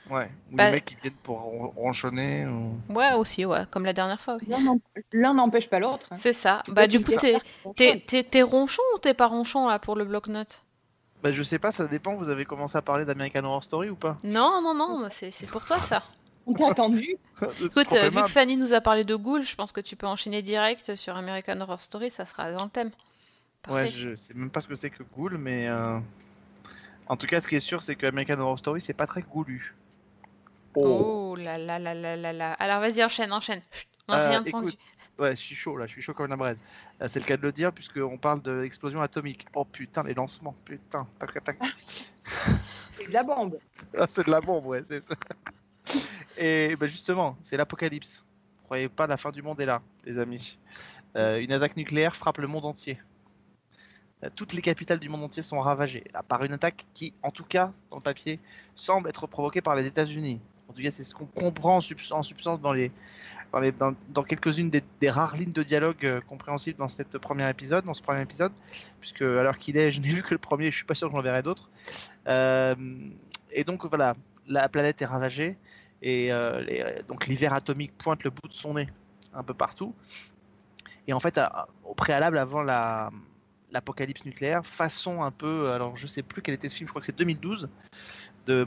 Ouais, ou Bah- les mecs qui viennent pour ron- ronchonner. Ou... Ouais, aussi, ouais, comme la dernière fois. oui. L'un n'empêche pas l'autre. hein. C'est ça. Bah du coup, t'es t'es t'es- t'es ronchon ou t'es pas ronchon là pour le bloc-notes? Bah je sais pas, ça dépend, vous avez commencé à parler d'American Horror Story ou pas? Non, non, non, c'est c'est pour toi ça. On t'a attendu. Écoute, euh, vu que. Fanny nous a parlé de Ghoul, je pense que tu peux enchaîner direct sur American Horror Story, ça sera dans le thème. Ouais, je sais même pas ce que c'est que Ghoul, mais euh, en tout cas, ce qui est sûr, c'est que American Horror Story, c'est pas très goulu. Oh là là là là là là. Alors vas-y, enchaîne, enchaîne. On n'a Euh, rien écoute, entendu. Ouais, je suis chaud là, je suis chaud comme la braise. Euh, C'est le cas de le dire, puisqu'on parle de l'explosion atomique. Oh putain, les lancements, putain, tac, tac, tac. C'est de la bombe. Ah, c'est de la bombe, ouais, c'est ça. Et bah, justement, c'est l'apocalypse. Croyez pas, la fin du monde est là, les amis. Euh, une attaque nucléaire frappe le monde entier. Euh, Toutes les capitales du monde entier sont ravagées par une attaque qui, en tout cas, dans le papier, semble être provoquée par les États-Unis. En tout cas, c'est ce qu'on comprend en, subs- en substance dans, les, dans, les- dans- dans quelques-unes des, des rares lignes de dialogue euh, compréhensibles dans cette premier épisode, dans ce premier épisode, puisque à l'heure qu'il est, je n'ai vu que le premier, je suis pas sûr que j'en verrai d'autres. Euh, et donc voilà, la planète est ravagée et euh, donc l'hiver atomique pointe le bout de son nez un peu partout. Et en fait, au préalable, avant la l'apocalypse nucléaire, façon un peu, alors je sais plus quel était ce film, je crois que c'est 2012 de,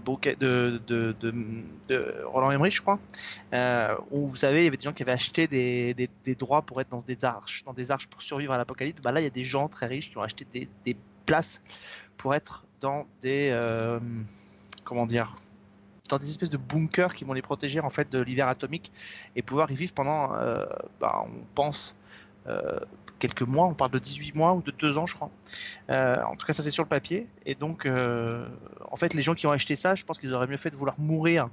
Roland Emmerich, je crois, euh, où vous savez, il y avait des gens qui avaient acheté des, droits pour être dans des arches, dans des arches pour survivre à l'apocalypse. Bah là, il y a des gens très riches qui ont acheté des, des places pour être dans des, euh, comment dire, dans des espèces de bunkers qui vont les protéger en fait de l'hiver atomique et pouvoir y vivre pendant, euh, bah, on pense, euh, quelques mois, on parle de 18 mois ou de 2 ans je crois. Euh, en tout cas ça c'est sur le papier et donc en fait les gens qui ont acheté ça, je pense qu'ils auraient mieux fait de vouloir mourir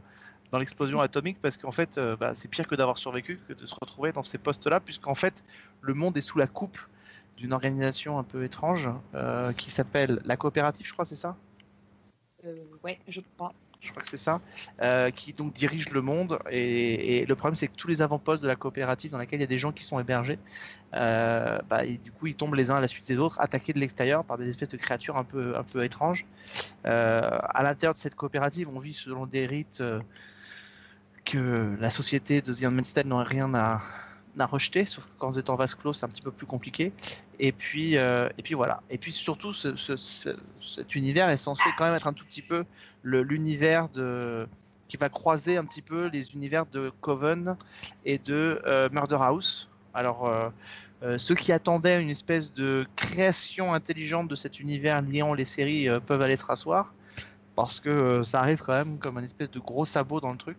dans l'explosion atomique parce qu'en fait bah, c'est pire que d'avoir survécu que de se retrouver dans ces postes là puisqu'en fait le monde est sous la coupe d'une organisation un peu étrange qui s'appelle la coopérative je crois c'est ça? Euh, ouais, je crois. Je crois que c'est ça, euh, qui donc dirige le monde. Et, le problème, c'est que tous les avant-postes de la coopérative dans laquelle il y a des gens qui sont hébergés, euh, bah, et du coup, ils tombent les uns à la suite des autres, attaqués de l'extérieur par des espèces de créatures un peu, un peu étranges. Euh, à l'intérieur de cette coopérative, on vit selon des rites euh, que la société de The Tale n'aurait rien à, à rejeter, sauf que quand vous êtes en vase clos, c'est un petit peu plus compliqué. Et puis, euh, et puis voilà. Et puis surtout, ce, ce- ce- cet univers est censé quand même être un tout petit peu l'univers de qui va croiser un petit peu les univers de Coven et de euh, Murder House. Alors, euh, ceux qui attendaient une espèce de création intelligente de cet univers liant les séries peuvent aller se rasseoir parce que ça arrive quand même comme un espèce de gros sabot dans le truc.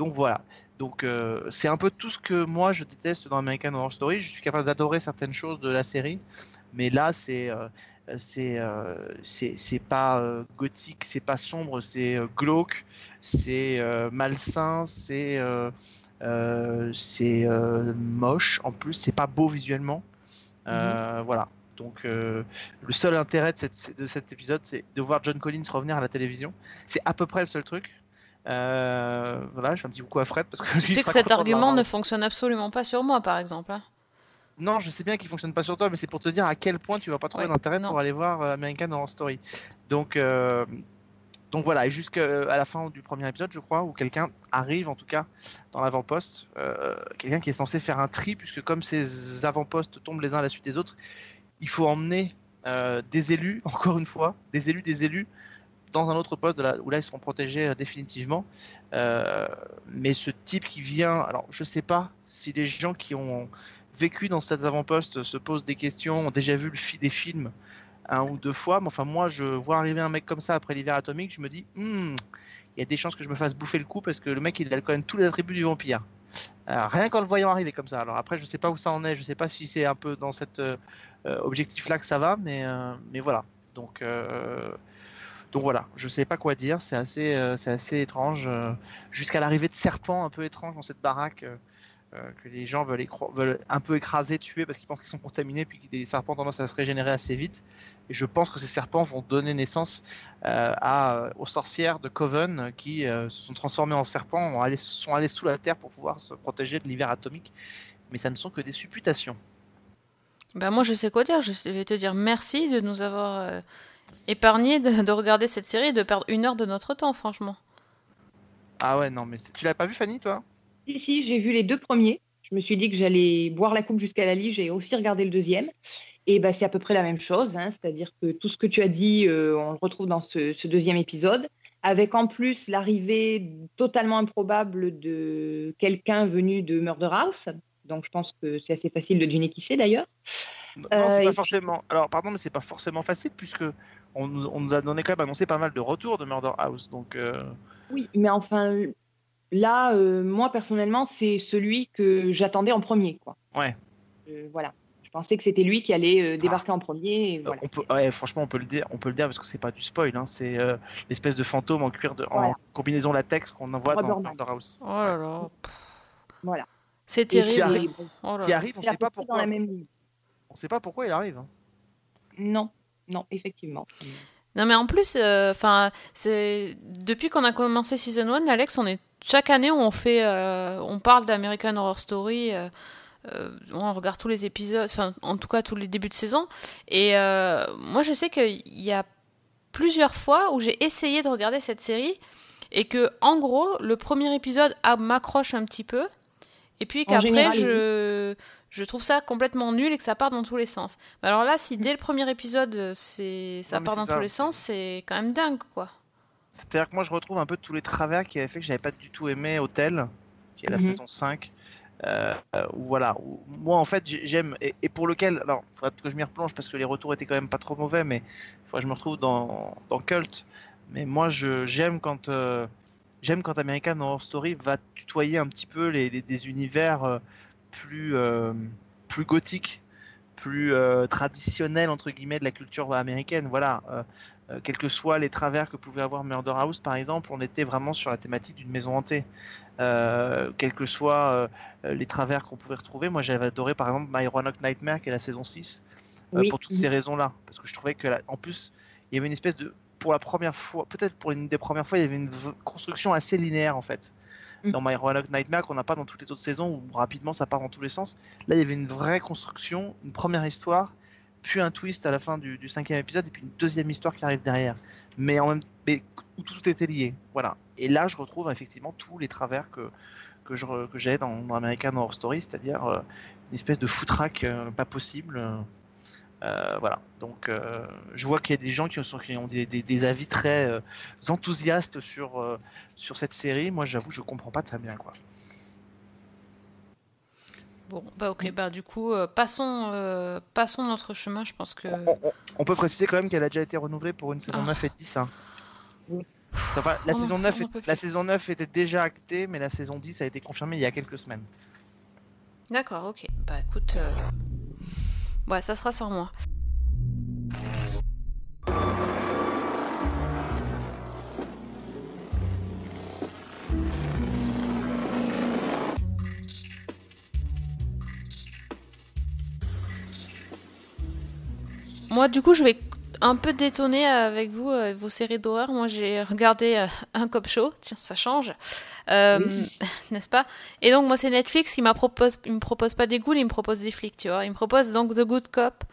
Donc voilà. Donc euh, c'est un peu tout ce que moi je déteste dans American Horror Story. Je suis capable d'adorer certaines choses de la série, mais là c'est euh, c'est euh, c'est pas euh, gothique, c'est pas sombre, c'est glauque, c'est malsain, c'est c'est moche. En plus, c'est pas beau visuellement. Euh, Voilà. Donc euh, le seul intérêt de, cette- de cet épisode, c'est de voir John Collins revenir à la télévision. C'est à peu près le seul truc. Euh, voilà, je fais un petit coucou à Fred parce que Tu sais que cet argument ne fonctionne absolument pas sur moi, par exemple. hein. Non, je sais bien qu'il fonctionne pas sur toi, mais c'est pour te dire à quel point tu vas pas trouver Ouais, d'intérêt pour aller voir euh, American Horror Story. Donc, euh, donc voilà, et jusqu'à la fin du premier épisode, je crois, où quelqu'un arrive, en tout cas, dans l'avant-poste, euh, quelqu'un qui est censé faire un tri, puisque comme ces avant-postes tombent les uns à la suite des autres, il faut emmener euh, des élus, encore une fois, des élus, des élus, dans un autre poste où là ils seront protégés euh, définitivement. Euh, mais ce type qui vient, alors je sais pas si les gens qui ont vécu dans cet avant-poste se posent des questions, ont déjà vu le des films un ou deux fois, mais enfin moi je vois arriver un mec comme ça après l'hiver atomique, je me dis, Hmm, il y a des chances que je me fasse bouffer le coup parce que le mec il a quand même tous les attributs du vampire. Alors, rien qu'en le voyant arriver comme ça. Alors après je sais pas où ça en est, je sais pas si c'est un peu dans cet euh, euh, objectif-là que ça va, mais, euh, mais voilà. Donc, euh, donc voilà, je sais pas quoi dire, c'est assez, euh, assez étrange. euh, Jusqu'à l'arrivée de serpents un peu étranges dans cette baraque. euh, que les gens veulent, un peu écraser, tuer parce qu'ils pensent qu'ils sont contaminés, puis que les serpents ont tendance à se régénérer assez vite. Et je pense que ces serpents vont donner naissance aux sorcières de Coven qui se sont transformées en serpents, ont allé- sont allées sous la terre pour pouvoir se protéger de l'hiver atomique. Mais ça ne sont que des supputations. Ben moi, je sais quoi dire. Je vais te dire merci de nous avoir épargné de, de regarder cette série et de perdre une heure de notre temps, franchement. Ah ouais, non, mais tu l'as pas vu, Fanny, toi? Si, si, j'ai vu les deux premiers. Je me suis dit que j'allais boire la coupe jusqu'à la lit. J'ai aussi regardé le deuxième. Et bah, c'est à peu près la même chose. hein. C'est-à-dire que tout ce que tu as dit, euh, on le retrouve dans ce, ce deuxième épisode. Avec en plus l'arrivée totalement improbable de quelqu'un venu de Murder House. Donc je pense que c'est assez facile de deviner qui c'est d'ailleurs. Non, Euh, c'est et pas forcément. Alors, pardon, mais c'est pas forcément facile puisque on, nous- on nous a donné quand même annoncé pas mal de retours de Murder House. Donc, euh, Oui, mais enfin, là, euh, moi personnellement, c'est celui que j'attendais en premier. Quoi. Ouais. Euh, voilà. Je pensais que c'était lui qui allait euh, débarquer en premier. et Euh, voilà. On peut, ouais, franchement, on peut le dire, on peut le dire parce que c'est pas du spoil. Hein, c'est euh, l'espèce de fantôme en cuir, de, en combinaison latex qu'on envoie dans. Murder House. Oh là là. Voilà. C'est qui terrible. arrive. Oh là Qui là. arrive, on à sait pas pourquoi. la même ligne. On sait pas pourquoi il arrive. hein. Non, non, effectivement. Non mais en plus, euh, enfin, c'est depuis qu'on a commencé season 1, Alex, on est chaque année on fait, euh, on parle d'American Horror Story. euh, on regarde tous les épisodes, enfin en tout cas tous les débuts de saison. Et moi je sais qu'il y a plusieurs fois où j'ai essayé de regarder cette série et que en gros le premier épisode m'accroche un petit peu et puis qu'après je je trouve ça complètement nul et que ça part dans tous les sens. Mais alors là, si dès le premier épisode euh, c'est ça Non, part dans ça. tous les sens, c'est quand même dingue quoi. C'est-à-dire que moi, je retrouve un peu tous les travers qui avaient fait que j'avais pas du tout aimé Hotel, qui est la Mhm. saison 5. Euh, euh, où voilà, où moi en fait j'ai- j'aime et, et pour lequel, alors il faudrait que je m'y replonge parce que les retours étaient quand même pas trop mauvais, mais il que je me retrouve dans, dans Cult. Mais moi je j'aime quand euh, j'aime quand American Horror Story va tutoyer un petit peu les, les- des univers euh, plus euh, plus gothiques, plus euh, traditionnels entre guillemets de la culture américaine. Voilà, euh, euh, quels que soient les travers que pouvait avoir Murder House par exemple, on était vraiment sur la thématique d'une maison hantée. Euh, quels que soient les travers qu'on pouvait retrouver, moi j'avais adoré par exemple My Roanoke Nightmare qui est la saison 6 euh, Oui. pour toutes ces raisons-là, parce que je trouvais que la- en plus il y avait une espèce de pour la première fois, peut-être pour une des premières fois, il y avait une construction assez linéaire en fait. Mm. Dans My Roanoke Nightmare, qu'on n'a pas dans toutes les autres saisons où rapidement ça part dans tous les sens. Là, il y avait une vraie construction, une première histoire, puis un twist à la fin du, du cinquième épisode, et puis une deuxième histoire qui arrive derrière. Mais en même mais où tout était lié. Voilà. Et là, je retrouve effectivement tous les travers que, que je re- que j'ai dans, dans American Horror Story, c'est-à-dire euh, une espèce de foutraque euh, pas possible. euh, euh, voilà. Donc, euh, je vois qu'il y a des gens qui, sont, qui ont des, des- des avis très euh, enthousiastes sur, euh, sur cette série. Moi, j'avoue, je comprends pas très bien. Quoi. Bon, bah ok, bah du coup, euh, passons, euh, passons notre chemin. Je pense que. On, on- on peut préciser quand même qu'elle a déjà été renouvelée pour une saison Ah. 9 et 10. hein. Enfin, la, On saison 9 on en est- peut plus. la saison 9 était déjà actée, mais la saison 10 a été confirmée il y a quelques semaines. D'accord, ok. Bah écoute, euh, ouais, ça sera sans moi. Moi, du coup, je vais un peu détonner avec vous euh, vos séries d'horreur. Moi, j'ai regardé euh, un cop show. Tiens, ça change. Euh, Oui. N'est-ce pas? Et donc, moi, c'est Netflix qui m'a propose, il me propose pas des ghouls, il me propose des flics, tu vois. Il me propose donc The Good Cop,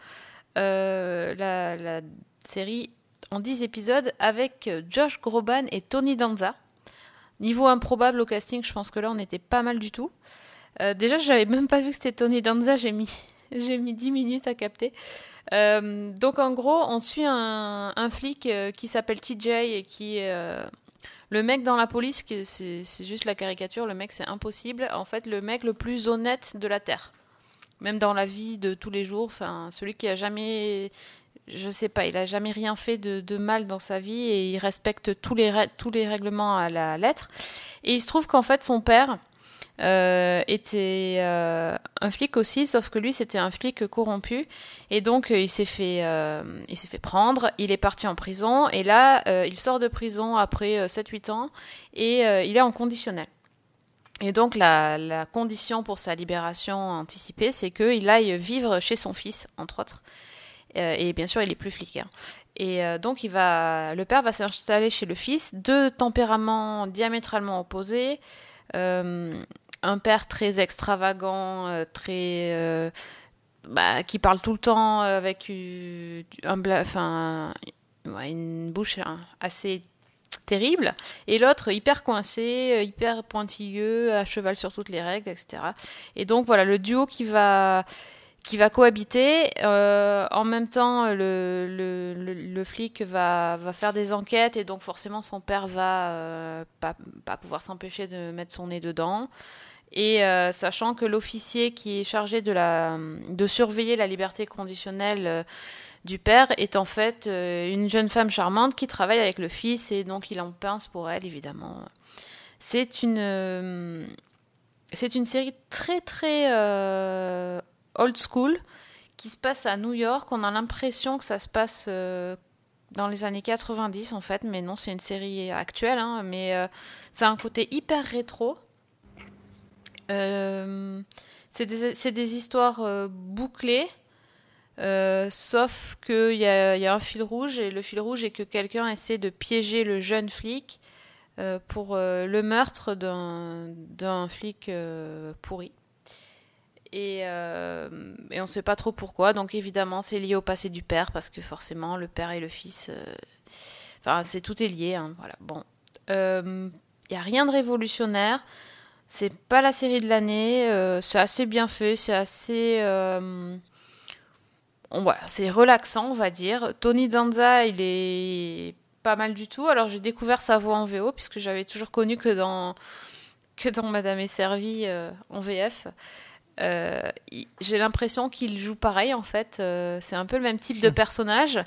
euh, la, la série en 10 épisodes avec Josh Groban et Tony Danza. Niveau improbable au casting, je pense que là, on était pas mal du tout. Euh, déjà, j'avais même pas vu que c'était Tony Danza, j'ai mis, j'ai mis 10 minutes à capter. Euh, donc, en gros, on suit un, flic euh, qui s'appelle TJ et qui euh, le mec dans la police, c'est juste la caricature, le mec c'est impossible. En fait, le mec le plus honnête de la Terre. Même dans la vie de tous les jours, enfin, celui qui a jamais, je sais pas, il a jamais rien fait de, de mal dans sa vie et il respecte tous les, tous les règlements à la lettre. Et il se trouve qu'en fait, son père euh, était euh, un flic aussi, sauf que lui c'était un flic corrompu et donc euh, il s'est fait, il s'est fait prendre, il est parti en prison et là il sort de prison après euh, 7-8 ans et il est en conditionnel. Et donc la, la condition pour sa libération anticipée, c'est qu'il aille vivre chez son fils, entre autres. Et bien sûr, il est plus flic. hein. Et donc il va, le père va s'installer chez le fils, deux tempéraments diamétralement opposés. Un père très extravagant, euh, très euh, bah, qui parle tout le temps avec une, une bouche hein, assez terrible, et l'autre hyper coincé, euh, hyper pointilleux, à cheval sur toutes les règles, etc. Et donc voilà, le duo qui va qui va cohabiter. Euh, en même temps, le, flic va, va faire des enquêtes et donc forcément son père va euh, pas, pas pouvoir s'empêcher de mettre son nez dedans. Et euh, sachant que l'officier qui est chargé de, surveiller la liberté conditionnelle euh, du père est en fait euh, une jeune femme charmante qui travaille avec le fils et donc il en pince pour elle évidemment. C'est une, c'est une série très très old school qui se passe à New York. On a l'impression que ça se passe dans les années 90 en fait, mais non, c'est une série actuelle, hein, mais a un côté hyper rétro. Euh, c'est des, histoires euh, bouclées, euh, sauf qu'il y a, un fil rouge, et le fil rouge est que quelqu'un essaie de piéger le jeune flic pour le meurtre d'un flic pourri. Et, on ne sait pas trop pourquoi, donc évidemment c'est lié au passé du père, parce que forcément le père et le fils, enfin c'est tout est lié, hein, voilà. Bon, il n'y a rien de révolutionnaire. C'est pas la série de l'année, euh, c'est assez bien fait, c'est assez. euh, c'est relaxant, on va dire. Tony Danza, il est pas mal du tout. Alors j'ai découvert sa voix en VO, puisque j'avais toujours connu que dans, que dans Madame est servie euh, en VF. Euh, j'ai l'impression qu'il joue pareil en fait. Euh, c'est un peu le même type de personnage.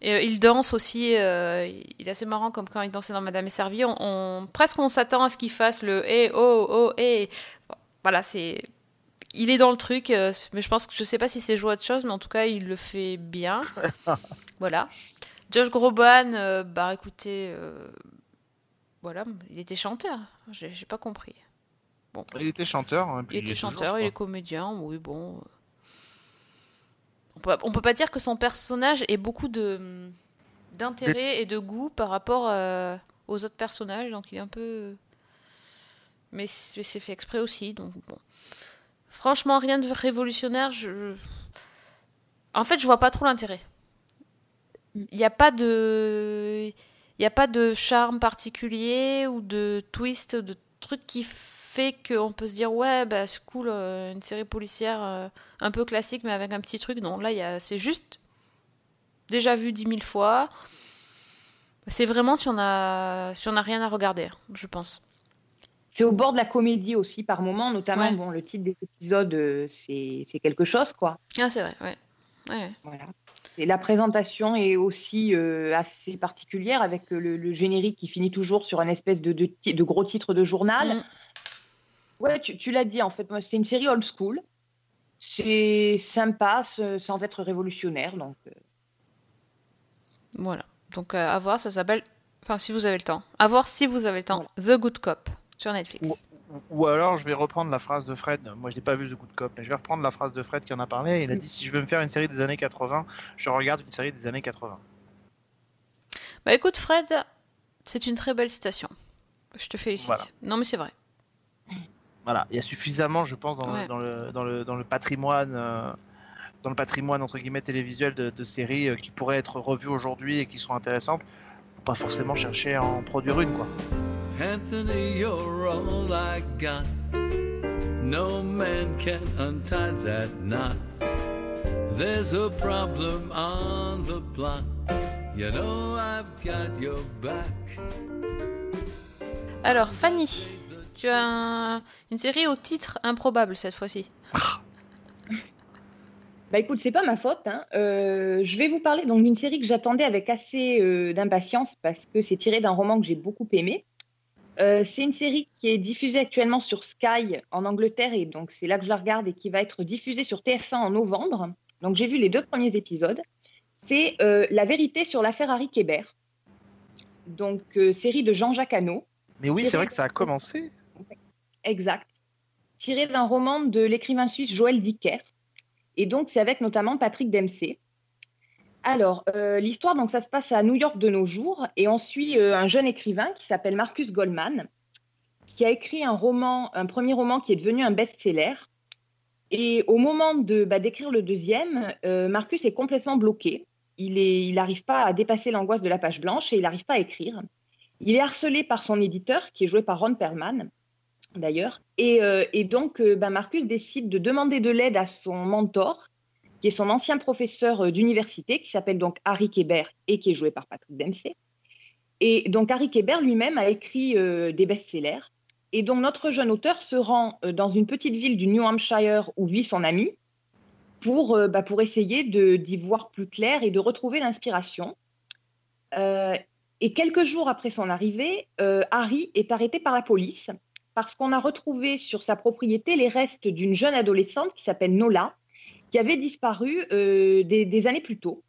Et, euh, il danse aussi. il est assez marrant comme quand il dansait dans Madame est servie. On, on- presque on s'attend à ce qu'il fasse le eh oh oh eh. Voilà, c'est. Il est dans le truc, euh, mais je pense que je sais pas si c'est joué à autre chose, mais en tout cas il le fait bien. voilà. Josh Groban, euh, bah écoutez, euh, voilà, il était chanteur. J'ai pas compris. Il était chanteur. hein, puis Il était toujours, chanteur, il est comédien, oui, bon. On peut, on peut pas dire que son personnage ait beaucoup de d'intérêt et de goût par rapport euh, aux autres personnages. Donc il est un peu. Mais c'est c'est fait exprès aussi. Donc bon. Franchement, rien de révolutionnaire. Je... En fait, je vois pas trop l'intérêt. Il n'y a pas de. Il n'y a pas de charme particulier ou de twist, de truc qui fait qu'on peut se dire ouais, bah, c'est cool, euh, une série policière euh, un peu classique mais avec un petit truc. Non, là, a- c'est juste déjà vu dix mille fois. C'est vraiment si on a, si on a rien à regarder, je pense. C'est au bord de la comédie aussi par moment, notamment Ouais. bon, le titre des épisodes, euh, c'est c'est quelque chose, quoi. Ah, c'est vrai, ouais. ouais. Voilà. Et la présentation est aussi euh, assez particulière avec le, le générique qui finit toujours sur un espèce de, de gros titre de journal. Mm. Ouais, tu, tu l'as dit en fait, c'est une série old school. C'est sympa sans être révolutionnaire. Donc, euh, Voilà. Donc euh, à voir, ça s'appelle. Enfin, si vous avez le temps. À voir si vous avez le temps. The Good Cop sur Netflix. Ou- Ou alors, je vais reprendre la phrase de Fred. Moi, je n'ai pas vu The Good Cop, mais je vais reprendre la phrase de Fred qui en a parlé. Il a dit si je veux me faire une série des années 80, je regarde une série des années 80. Bah écoute, Fred, c'est une très belle citation. Je te félicite. Voilà. Non, mais c'est vrai. Voilà, il y a suffisamment, je pense, dans, Ouais. le, dans, le, dans, le, dans le patrimoine, euh, dans le patrimoine entre guillemets télévisuel de, de séries euh, qui pourraient être revues aujourd'hui et qui sont intéressantes, pour pas forcément chercher à en produire une, quoi. Anthony, you're all I got. No man can untie that knot. There's a problem on the block. You know I've got your back. Alors, Fanny, tu as un- une série au titre improbable cette fois-ci. bah écoute, c'est pas ma faute. hein. Euh, je vais vous parler donc d'une série que j'attendais avec assez euh, d'impatience parce que c'est tiré d'un roman que j'ai beaucoup aimé. Euh, c'est une série qui est diffusée actuellement sur Sky en Angleterre et donc c'est là que je la regarde et qui va être diffusée sur TF1 en novembre. Donc j'ai vu les deux premiers épisodes. C'est euh, La vérité sur l'affaire Harry Kébert. Donc euh, série de Jean-Jacques Hano. Mais oui, C'est vrai. que ça a commencé. Exact. Tiré d'un roman de l'écrivain suisse Joël Dicker. Et donc, c'est avec notamment Patrick Dempsey. Alors, euh, l'histoire, donc, ça se passe à New York de nos jours. Et on suit euh, un jeune écrivain qui s'appelle Marcus Goldman, qui a écrit un roman, un premier roman qui est devenu un best-seller. Et au moment de, bah, d'écrire le deuxième, euh, Marcus est complètement bloqué. Il n'arrive pas à dépasser l'angoisse de la page blanche et il n'arrive pas à écrire. Il est harcelé par son éditeur, qui est joué par Ron Perlman d'ailleurs. Et, euh, donc, euh, ben, Marcus décide de demander de l'aide à son mentor, qui est son ancien professeur euh, d'université, qui s'appelle donc Harry Kébert et qui est joué par Patrick Dempsey. Et donc, Harry Kébert lui-même a écrit des best-sellers. Et donc, notre jeune auteur se rend dans une petite ville du New Hampshire où vit son ami pour, bah, pour essayer d'y voir plus clair et de retrouver l'inspiration. Et quelques jours après son arrivée, Harry est arrêté par la police parce qu'on a retrouvé sur sa propriété les restes d'une jeune adolescente qui s'appelle Nola, qui avait disparu euh, des, années plus tôt.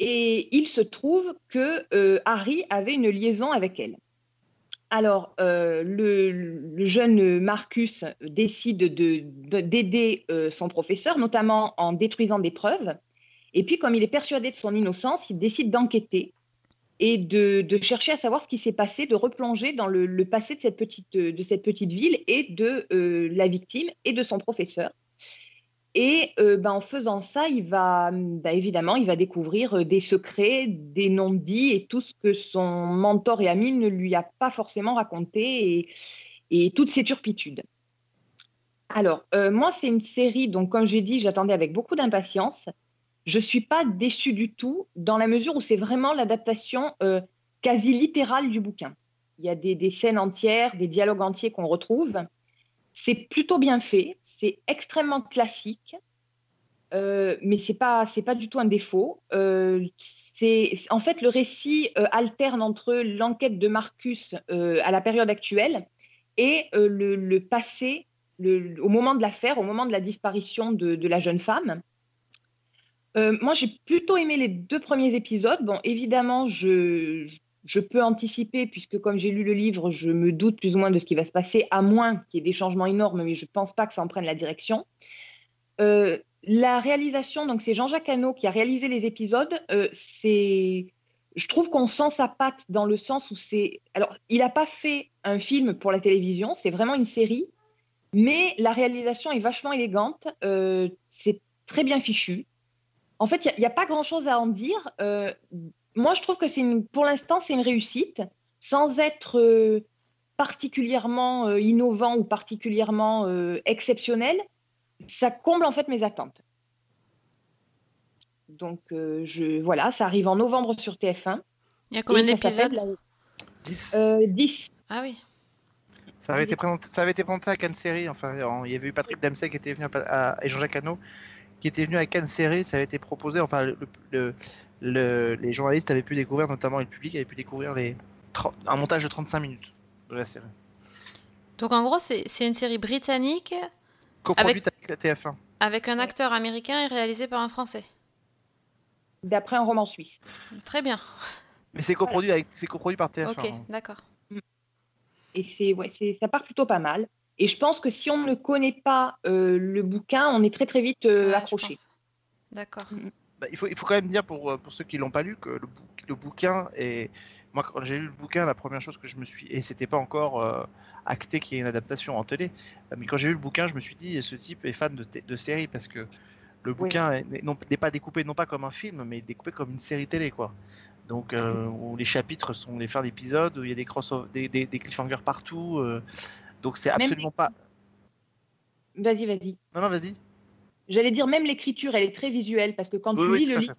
Et il se trouve que euh, Harry avait une liaison avec elle. Alors, euh, le, jeune Marcus décide de- de- d'aider euh, son professeur, notamment en détruisant des preuves. Et puis, comme il est persuadé de son innocence, il décide d'enquêter et de, chercher à savoir ce qui s'est passé, de replonger dans le, passé de cette, petite, ville et de euh, la victime et de son professeur. Et euh, ben, en faisant ça, il va ben, évidemment, il va découvrir euh, des secrets, des non-dits et tout ce que son mentor et ami ne lui a pas forcément raconté et, toutes ses turpitudes. Alors, moi, c'est une série, donc comme j'ai dit, j'attendais avec beaucoup d'impatience. Je ne suis pas déçue du tout, dans la mesure où c'est vraiment l'adaptation euh, quasi littérale du bouquin. Il y a des, scènes entières, des dialogues entiers qu'on retrouve. C'est plutôt bien fait, c'est extrêmement classique, euh, mais c'est pas c'est pas du tout un défaut. Euh, c'est en fait le récit alterne entre l'enquête de Marcus à la période actuelle et le, passé, au moment de l'affaire, au moment de la disparition de la jeune femme. Euh, moi, j'ai plutôt aimé les deux premiers épisodes. Bon, évidemment, je, je peux anticiper, puisque comme j'ai lu le livre, je me doute plus ou moins de ce qui va se passer, à moins qu'il y ait des changements énormes, mais je ne pense pas que ça en prenne la direction. Euh, la réalisation, donc c'est Jean-Jacques Hano qui a réalisé les épisodes. Euh, c'est je trouve qu'on sent sa patte dans le sens où c'est. Alors, il n'a pas fait un film pour la télévision, c'est vraiment une série, mais la réalisation est vachement élégante. c'est très bien fichu. En fait, il n'y a, pas grand-chose à en dire. Euh, moi, je trouve que c'est une, pour l'instant, c'est une réussite, sans être euh, particulièrement euh, innovant ou particulièrement euh, exceptionnel. Ça comble en fait mes attentes. Donc, euh, je, voilà, ça arrive en novembre sur TF1. Il y a combien d'épisodes 10. la- euh, 10. Ah oui. Ça avait, été présenté, ça avait été présenté à Cannes Série. Enfin, en- il y avait eu Patrick Dempsey qui était venu à, à- et Jean-Jacques Hano qui était venu à Cannes Série. Ça avait été proposé. Enfin, le, le- le- les journalistes avaient pu découvrir, notamment et le public avait pu découvrir les, 30 un montage de 35 minutes de la série. Donc en gros, c'est c'est une série britannique Coproduite avec, la TF1. avec un acteur américain et réalisée par un Français. d'après un roman suisse. Très bien. Mais c'est coproduit, avec, c'est coproduit par TF1. Ok, hein. d'accord. Et c'est, ouais, c'est, ça part plutôt pas mal. Et je pense que si on ne connaît pas euh, le bouquin, on est très très vite euh, Ouais, accroché. D'accord. Bah, il, faut, il faut quand même dire pour, euh, pour ceux qui l'ont pas lu que le, bou- le bouquin est. Moi, quand j'ai lu le bouquin, la première chose que je me suis. Et c'était pas encore euh, acté qu'il y ait une adaptation en télé. Mais quand j'ai lu le bouquin, je me suis dit, ce type est fan de, de série parce que le bouquin est- n'est pas découpé non pas comme un film, mais découpé comme une série télé, quoi. Donc, euh, où les chapitres sont les fins d'épisodes, où il y a des, cross des, des, des cliffhangers partout. euh, donc, c'est absolument pas. Vas-y, vas-y. Non, non, vas-y. J'allais dire, même l'écriture, elle est très visuelle parce que quand Oui, tu oui, lis le livre,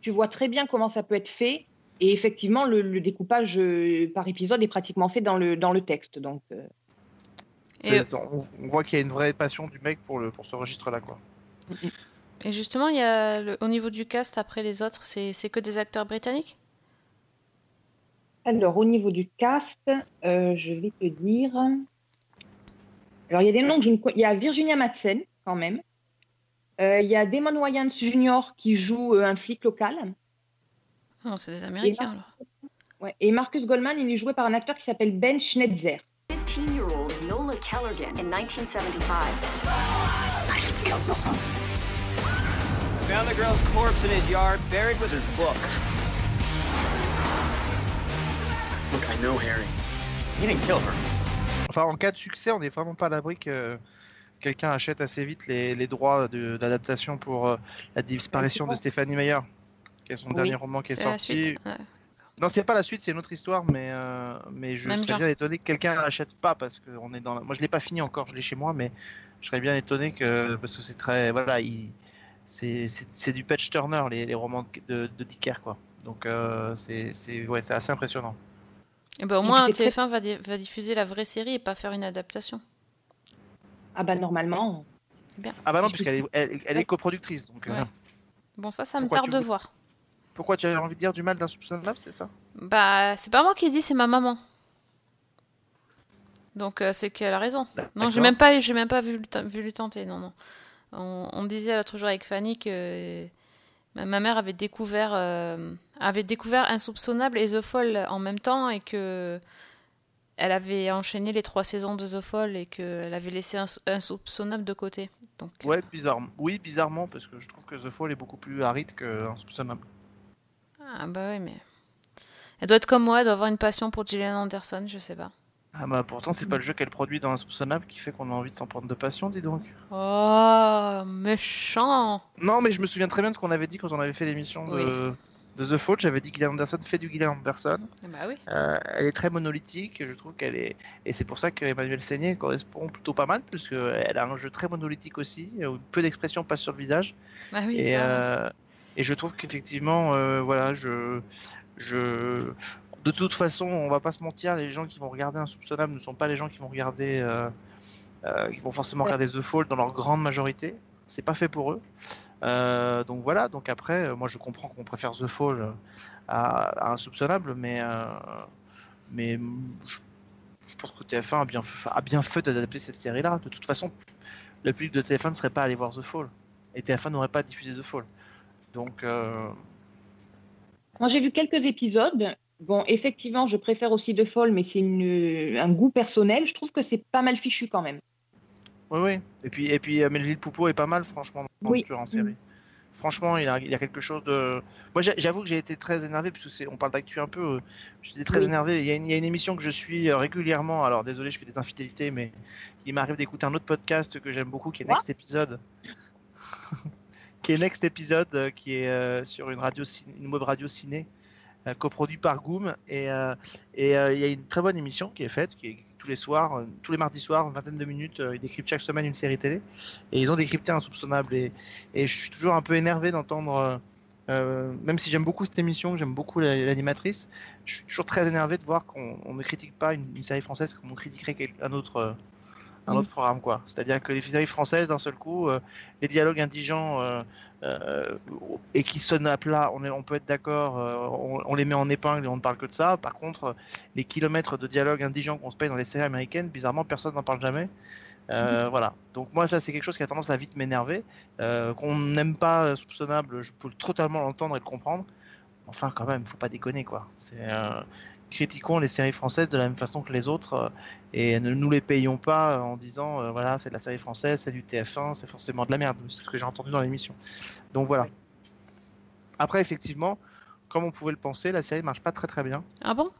tu vois très bien comment ça peut être fait. Et effectivement, le, le découpage euh, par épisode est pratiquement fait dans le, dans le texte. Donc, euh, Et, C'est- On, on voit qu'il y a une vraie passion du mec pour, le, pour ce registre-là, quoi. et justement, il y a le- au niveau du cast, après les autres, c'est c'est que des acteurs britanniques? Alors, au niveau du cast, euh, je vais te dire. Alors, il y a des noms que je ne co- Il y a Virginia Madsen, quand même. Euh, il y a Damon Wayans Jr. qui joue euh, un flic local. Non, c'est des Américains alors. Ouais. Et Marcus Goldman, il est joué par un acteur qui s'appelle Ben Schnetzer. 15-year-old Nola Kellergan in 1975. Found the girl's corpse in his yard, buried with his book. Look, I know Harry. He didn't kill her. Enfin, en cas de succès, on n'est vraiment pas à l'abri que quelqu'un achète assez vite les, les droits de- d'adaptation pour euh, la disparition de Stéphanie Meyer, qui est son Oui. dernier roman qui est, sorti. ouais. Non, c'est pas la suite, c'est une autre histoire, mais, euh, mais je Même serais genre. bien étonné que quelqu'un l'achète pas parce que on est dans. la- Moi, je l'ai pas fini encore, je l'ai chez moi, mais je serais bien étonné que parce que c'est très voilà, il... c'est du patch turner les, les romans de, de Dicker quoi. Donc euh, c'est ouais, c'est assez impressionnant. Et ben, au moins, puis c'est très- TF1 va, di- va diffuser la vraie série et pas faire une adaptation. Ah bah normalement. Ah bah non, puisqu'elle est, elle, elle est coproductrice, donc. euh. Bon, ça, ça me tarde de veux- voir. Pourquoi tu avais envie de dire du mal d'insoupçonnable, c'est ça? Bah, c'est pas moi qui ai dit, c'est ma maman. Donc, euh, c'est qu'elle a raison. Non, j'ai même pas, j'ai même pas vu, le vu lui tenter. Non, non. On, on disait l'autre jour avec Fanny que ma, mère avait découvert, euh, avait découvert Insoupçonnable et The Fall en même temps et que elle avait enchaîné les trois saisons de The Fall et qu'elle avait laissé Insou- Insoupçonnable de côté. Donc, Ouais, bizarrement. Oui, bizarrement, parce que je trouve que The Fall est beaucoup plus aride que Insoupçonnable. ah bah oui, mais elle doit être comme moi, elle doit avoir une passion pour Gillian Anderson, je sais pas. Ah bah pourtant, c'est pas le jeu qu'elle produit dans Insoupçonnable qui fait qu'on a envie de s'en prendre de passion, dis donc. Oh, méchant. Non, mais je me souviens très bien de ce qu'on avait dit quand on avait fait l'émission de... de The Fall. J'avais dit Gillian Anderson fait du Gillian Anderson. Bah oui. Euh, elle est très monolithique, je trouve qu'elle est. Et c'est pour ça que Emmanuel Seigné correspond plutôt pas mal, parce qu'elle a un jeu très monolithique aussi, où peu d'expression passe sur le visage. Ah oui, et, ça. euh, et je trouve qu'effectivement, euh, voilà, je, je, de toute façon, on va pas se mentir, les gens qui vont regarder Insoupçonnable ne sont pas les gens qui vont regarder, euh, euh, qui vont forcément regarder The Fall dans leur grande majorité. C'est pas fait pour eux. Euh, donc voilà. Donc après, moi je comprends qu'on préfère The Fall à, à Insoupçonnable, mais mais je, je pense que TF1 a bien, a bien fait d'adapter cette série-là. De toute façon, le public de TF1 ne serait pas allé voir The Fall. Et TF1 n'aurait pas diffusé The Fall. Donc, Moi, j'ai vu quelques épisodes. Bon, effectivement, je préfère aussi The Fall, mais c'est un goût personnel. Je trouve que c'est pas mal fichu quand même. oui, oui. Et puis, et puis euh, Melville Poupeau est pas mal, franchement, dans Oui. en série. Franchement, il y a, il y a quelque chose de. Moi, j'a- j'avoue que j'ai été très énervé, puisque c'est, on parle d'actu un peu. euh, J'étais très Oui. énervé. Il y, a une, il y a une émission que je suis euh, régulièrement. Alors, désolé, je fais des infidélités, mais il m'arrive d'écouter un autre podcast que j'aime beaucoup, qui est Next Episode. qui est Next Episode, qui est euh, sur une radio, une web radio ciné, coproduit par Goom. Et euh, euh, il y a une très bonne émission qui est faite, qui est tous les soirs, euh, tous les mardis soirs, une vingtaine de minutes. euh, ils décryptent chaque semaine une série télé. Et ils ont décrypté Insoupçonnable. Et, et je suis toujours un peu énervé d'entendre, euh, euh, même si j'aime beaucoup cette émission, j'aime beaucoup la- l'animatrice, je suis toujours très énervé de voir qu'on on ne critique pas une, une série française comme on critiquerait un autre, euh, un Mhm. autre programme. quoi. C'est-à-dire que les séries françaises, d'un seul coup, euh, les dialogues indigents euh, euh, et qui sonnent à plat, on, est, on peut être d'accord, on, on les met en épingle et on ne parle que de ça. Par contre, les kilomètres de dialogues indigents qu'on se paye dans les séries américaines, bizarrement, personne n'en parle jamais. Euh, Voilà. Donc moi, ça, c'est quelque chose qui a tendance à vite m'énerver. Euh, qu'on n'aime pas soupçonnable, je peux totalement l'entendre et le comprendre. Enfin, quand même, faut pas déconner, quoi. C'est euh, critiquons les séries françaises de la même façon que les autres euh, et ne nous les payons pas euh, en disant euh, voilà, c'est de la série française, c'est du TF1, c'est forcément de la merde. C'est ce que j'ai entendu dans l'émission. Donc voilà. Après, effectivement, comme on pouvait le penser, la série marche pas très très bien. Ah bon?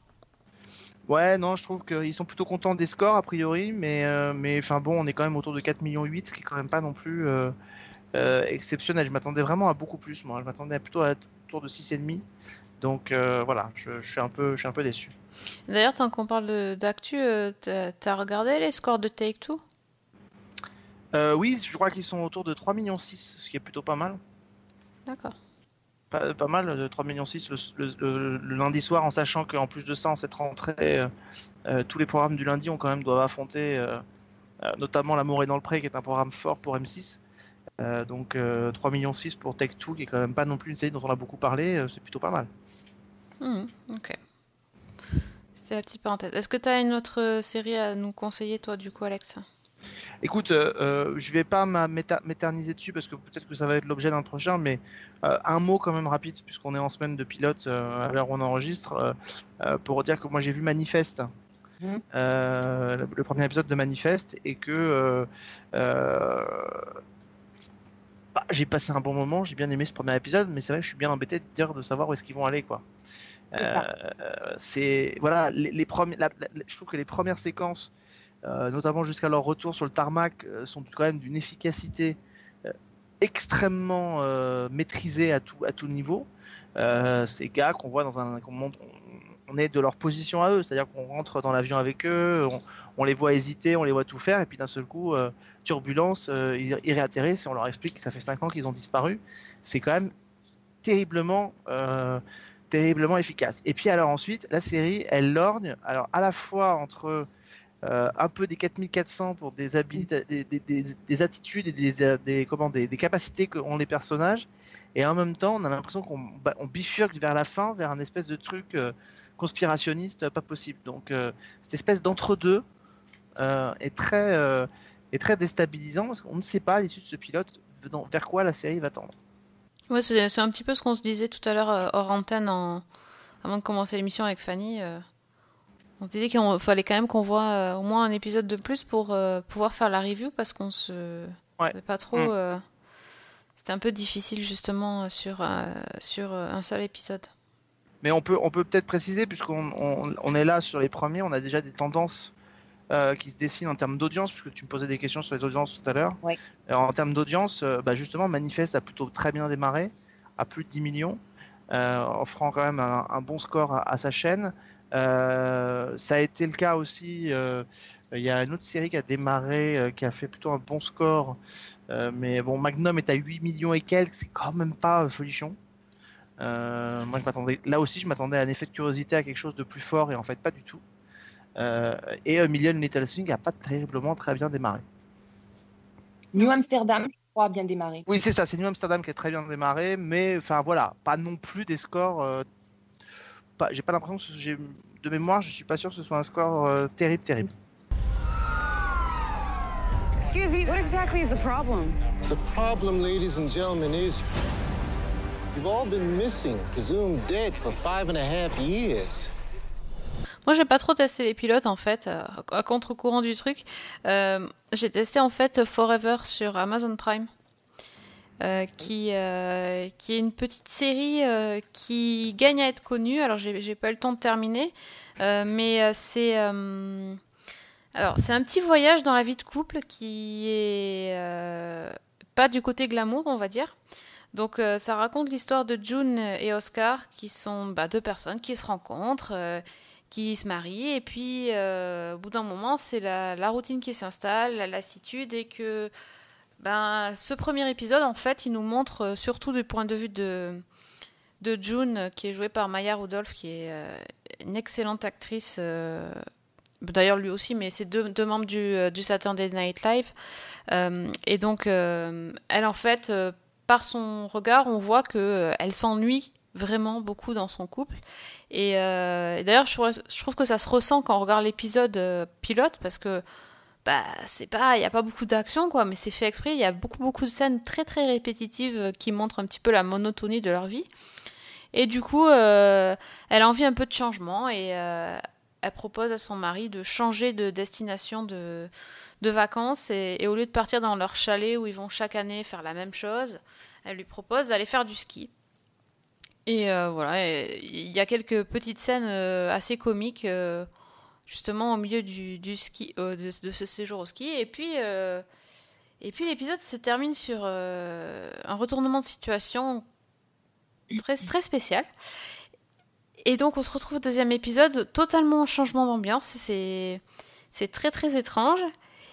Ouais, non, je trouve qu'ils sont plutôt contents des scores a priori, mais euh, mais enfin bon, on est quand même autour de 4 millions 8, ce qui est quand même pas non plus euh, euh, exceptionnel. Je m'attendais vraiment à beaucoup plus, moi. Je m'attendais plutôt à autour de 6,5. Donc euh, voilà, je, je suis un peu, je suis un peu déçu. D'ailleurs, tant qu'on parle d'actu, euh, t'as t'as regardé les scores de Take-Two? Euh, oui, je crois qu'ils sont autour de 3 millions 6, ce qui est plutôt pas mal. D'accord. Pas, pas mal, de 3 millions 6 le, le- lundi soir, en sachant qu'en plus de ça, en cette rentrée, euh, tous les programmes du lundi ont quand même doivent affronter, euh, notamment L'amour est dans le pré, qui est un programme fort pour M6. Euh, donc euh, 3 millions 6 pour Tech 2, qui est quand même pas non plus une série dont on a beaucoup parlé, euh, c'est plutôt pas mal. Hmm, ok. C'est la petite parenthèse. Est-ce que tu as une autre série à nous conseiller, toi, du coup, Alex? Écoute, euh, euh, je vais pas m'éterniser dessus parce que peut-être que ça va être l'objet d'un prochain, mais euh, un mot quand même rapide puisqu'on est en semaine de pilote euh, à l'heure où on enregistre euh, euh, pour dire que moi j'ai vu Manifeste, Mhm. euh, le, le premier épisode de Manifeste et que euh, euh, bah, j'ai passé un bon moment, j'ai bien aimé ce premier épisode, mais c'est vrai que je suis bien embêté de dire de savoir où est-ce qu'ils vont aller quoi. Euh, c'est voilà les, les premiers, la- la- je trouve que les premières séquences euh, notamment jusqu'à leur retour sur le tarmac, euh, sont quand même d'une efficacité extrêmement maîtrisée à tout, à tout niveau. Ces gars qu'on voit dans un. qu'on montre- on, est de leur position à eux, c'est-à-dire qu'on rentre dans l'avion avec eux, on, les voit hésiter, on les voit tout faire, et puis d'un seul coup, euh, turbulence, euh, ils, réatterrissent et on leur explique que ça fait 5 ans qu'ils ont disparu. C'est quand même terriblement. euh, terriblement efficace. Et puis alors ensuite, la série, elle lorgne, alors à la fois entre un peu des 4400 pour des, des, des, des, des attitudes et des, des, des, des capacités qu'ont les personnages. Et en même temps, on a l'impression qu'on bah, bifurque vers la fin, vers un espèce de truc conspirationniste pas possible. Donc, euh, cette espèce d'entre-deux euh, est, très, euh, est très déstabilisant parce qu'on ne sait pas à l'issue de ce pilote vers quoi la série va tendre. Ouais, c'est un petit peu ce qu'on se disait tout à l'heure euh, hors antenne en... avant de commencer l'émission avec Fanny. euh, On se disait qu'il fallait quand même qu'on voit euh, au moins un épisode de plus pour pouvoir faire la review parce qu'on se Ouais. pas trop. Mm. C'était un peu difficile justement sur, sur un seul épisode. Mais on peut on peut peut-être préciser, puisqu'on on, on est là sur les premiers, on a déjà des tendances euh, qui se dessinent en termes d'audience, puisque tu me posais des questions sur les audiences tout à l'heure. Oui. Alors, en termes d'audience, euh, bah, justement, Manifeste a plutôt très bien démarré, à plus de 10 millions, euh, offrant quand même un, un bon score à, à sa chaîne. Euh, ça a été le cas aussi. euh, il y a une autre série qui a démarré, euh, qui a fait plutôt un bon score. Euh, mais bon, Magnum est à 8 millions et quelques, c'est quand même pas euh, folichon. Euh, moi, je m'attendais, là aussi, je m'attendais à un effet de curiosité, à quelque chose de plus fort, et en fait, pas du tout. Euh, et euh, Million Little Thing a pas terriblement très bien démarré. New Amsterdam, je crois, a bien démarré. Oui, c'est ça, c'est New Amsterdam qui a très bien démarré, mais enfin voilà, pas non plus des scores. euh, j'ai pas l'impression que ce- j'ai, de mémoire, je suis pas sûr que ce soit un score euh, terrible, terrible. Excuse me, what exactly is the problem? The problem, ladies and gentlemen, is you've all been missing, presumed dead for five and a half years. Moi, j'ai pas trop testé les pilotes en fait, euh, à contre-courant du truc. Euh, j'ai testé en fait Forever sur Amazon Prime. euh, qui, qui est une petite série qui gagne à être connue. Alors, j'ai pas eu le temps de terminer, mais c'est. alors, un petit voyage dans la vie de couple qui est pas du côté glamour, on va dire. Donc, euh, ça raconte l'histoire de June et Oscar, qui sont bah, deux personnes qui se rencontrent, euh, qui se marient, et puis euh, au bout d'un moment, c'est la, routine qui s'installe, la lassitude, et que ben, ce premier épisode, en fait, il nous montre surtout du point de vue de, de June, qui est jouée par Maya Rudolph, qui est une excellente actrice. D'ailleurs, lui aussi, mais c'est deux, membres du, du Saturday Night Live. Et donc, elle, en fait, par son regard, on voit que euh, elle s'ennuie vraiment beaucoup dans son couple. Et, euh, d'ailleurs, je, trouve- que ça se ressent quand on regarde l'épisode euh, pilote, parce que bah, c'est pas, il n'y a pas beaucoup d'action, quoi, mais c'est fait exprès. Il y a beaucoup, beaucoup de scènes très, très répétitives qui montrent un petit peu la monotonie de leur vie. Et du coup, elle a envie un peu de changement et elle propose à son mari de changer de destination de, de vacances et, au lieu de partir dans leur chalet où ils vont chaque année faire la même chose, elle lui propose d'aller faire du ski. Et euh, voilà, il y a quelques petites scènes euh, assez comiques euh, justement au milieu du, ski, de, de ce séjour au ski. Et puis, et puis l'épisode se termine sur un retournement de situation très, très spécial. Et donc on se retrouve au deuxième épisode, totalement changement d'ambiance, c'est c'est très très étrange.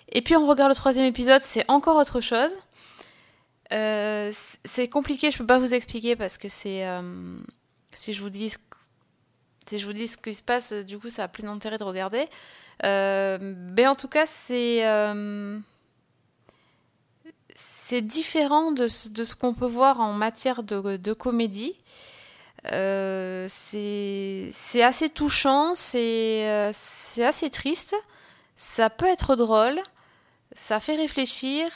Et puis on regarde le troisième épisode, c'est encore autre chose. Euh, c'est compliqué, je peux pas vous expliquer parce que c'est euh, si je vous dis si je vous dis ce qui se passe, du coup ça a plus d'intérêt de regarder. Euh, mais en tout cas c'est c'est différent de, de ce qu'on peut voir en matière de comédie. Euh, c'est assez touchant, c'est euh, c'est assez triste, ça peut être drôle, ça fait réfléchir.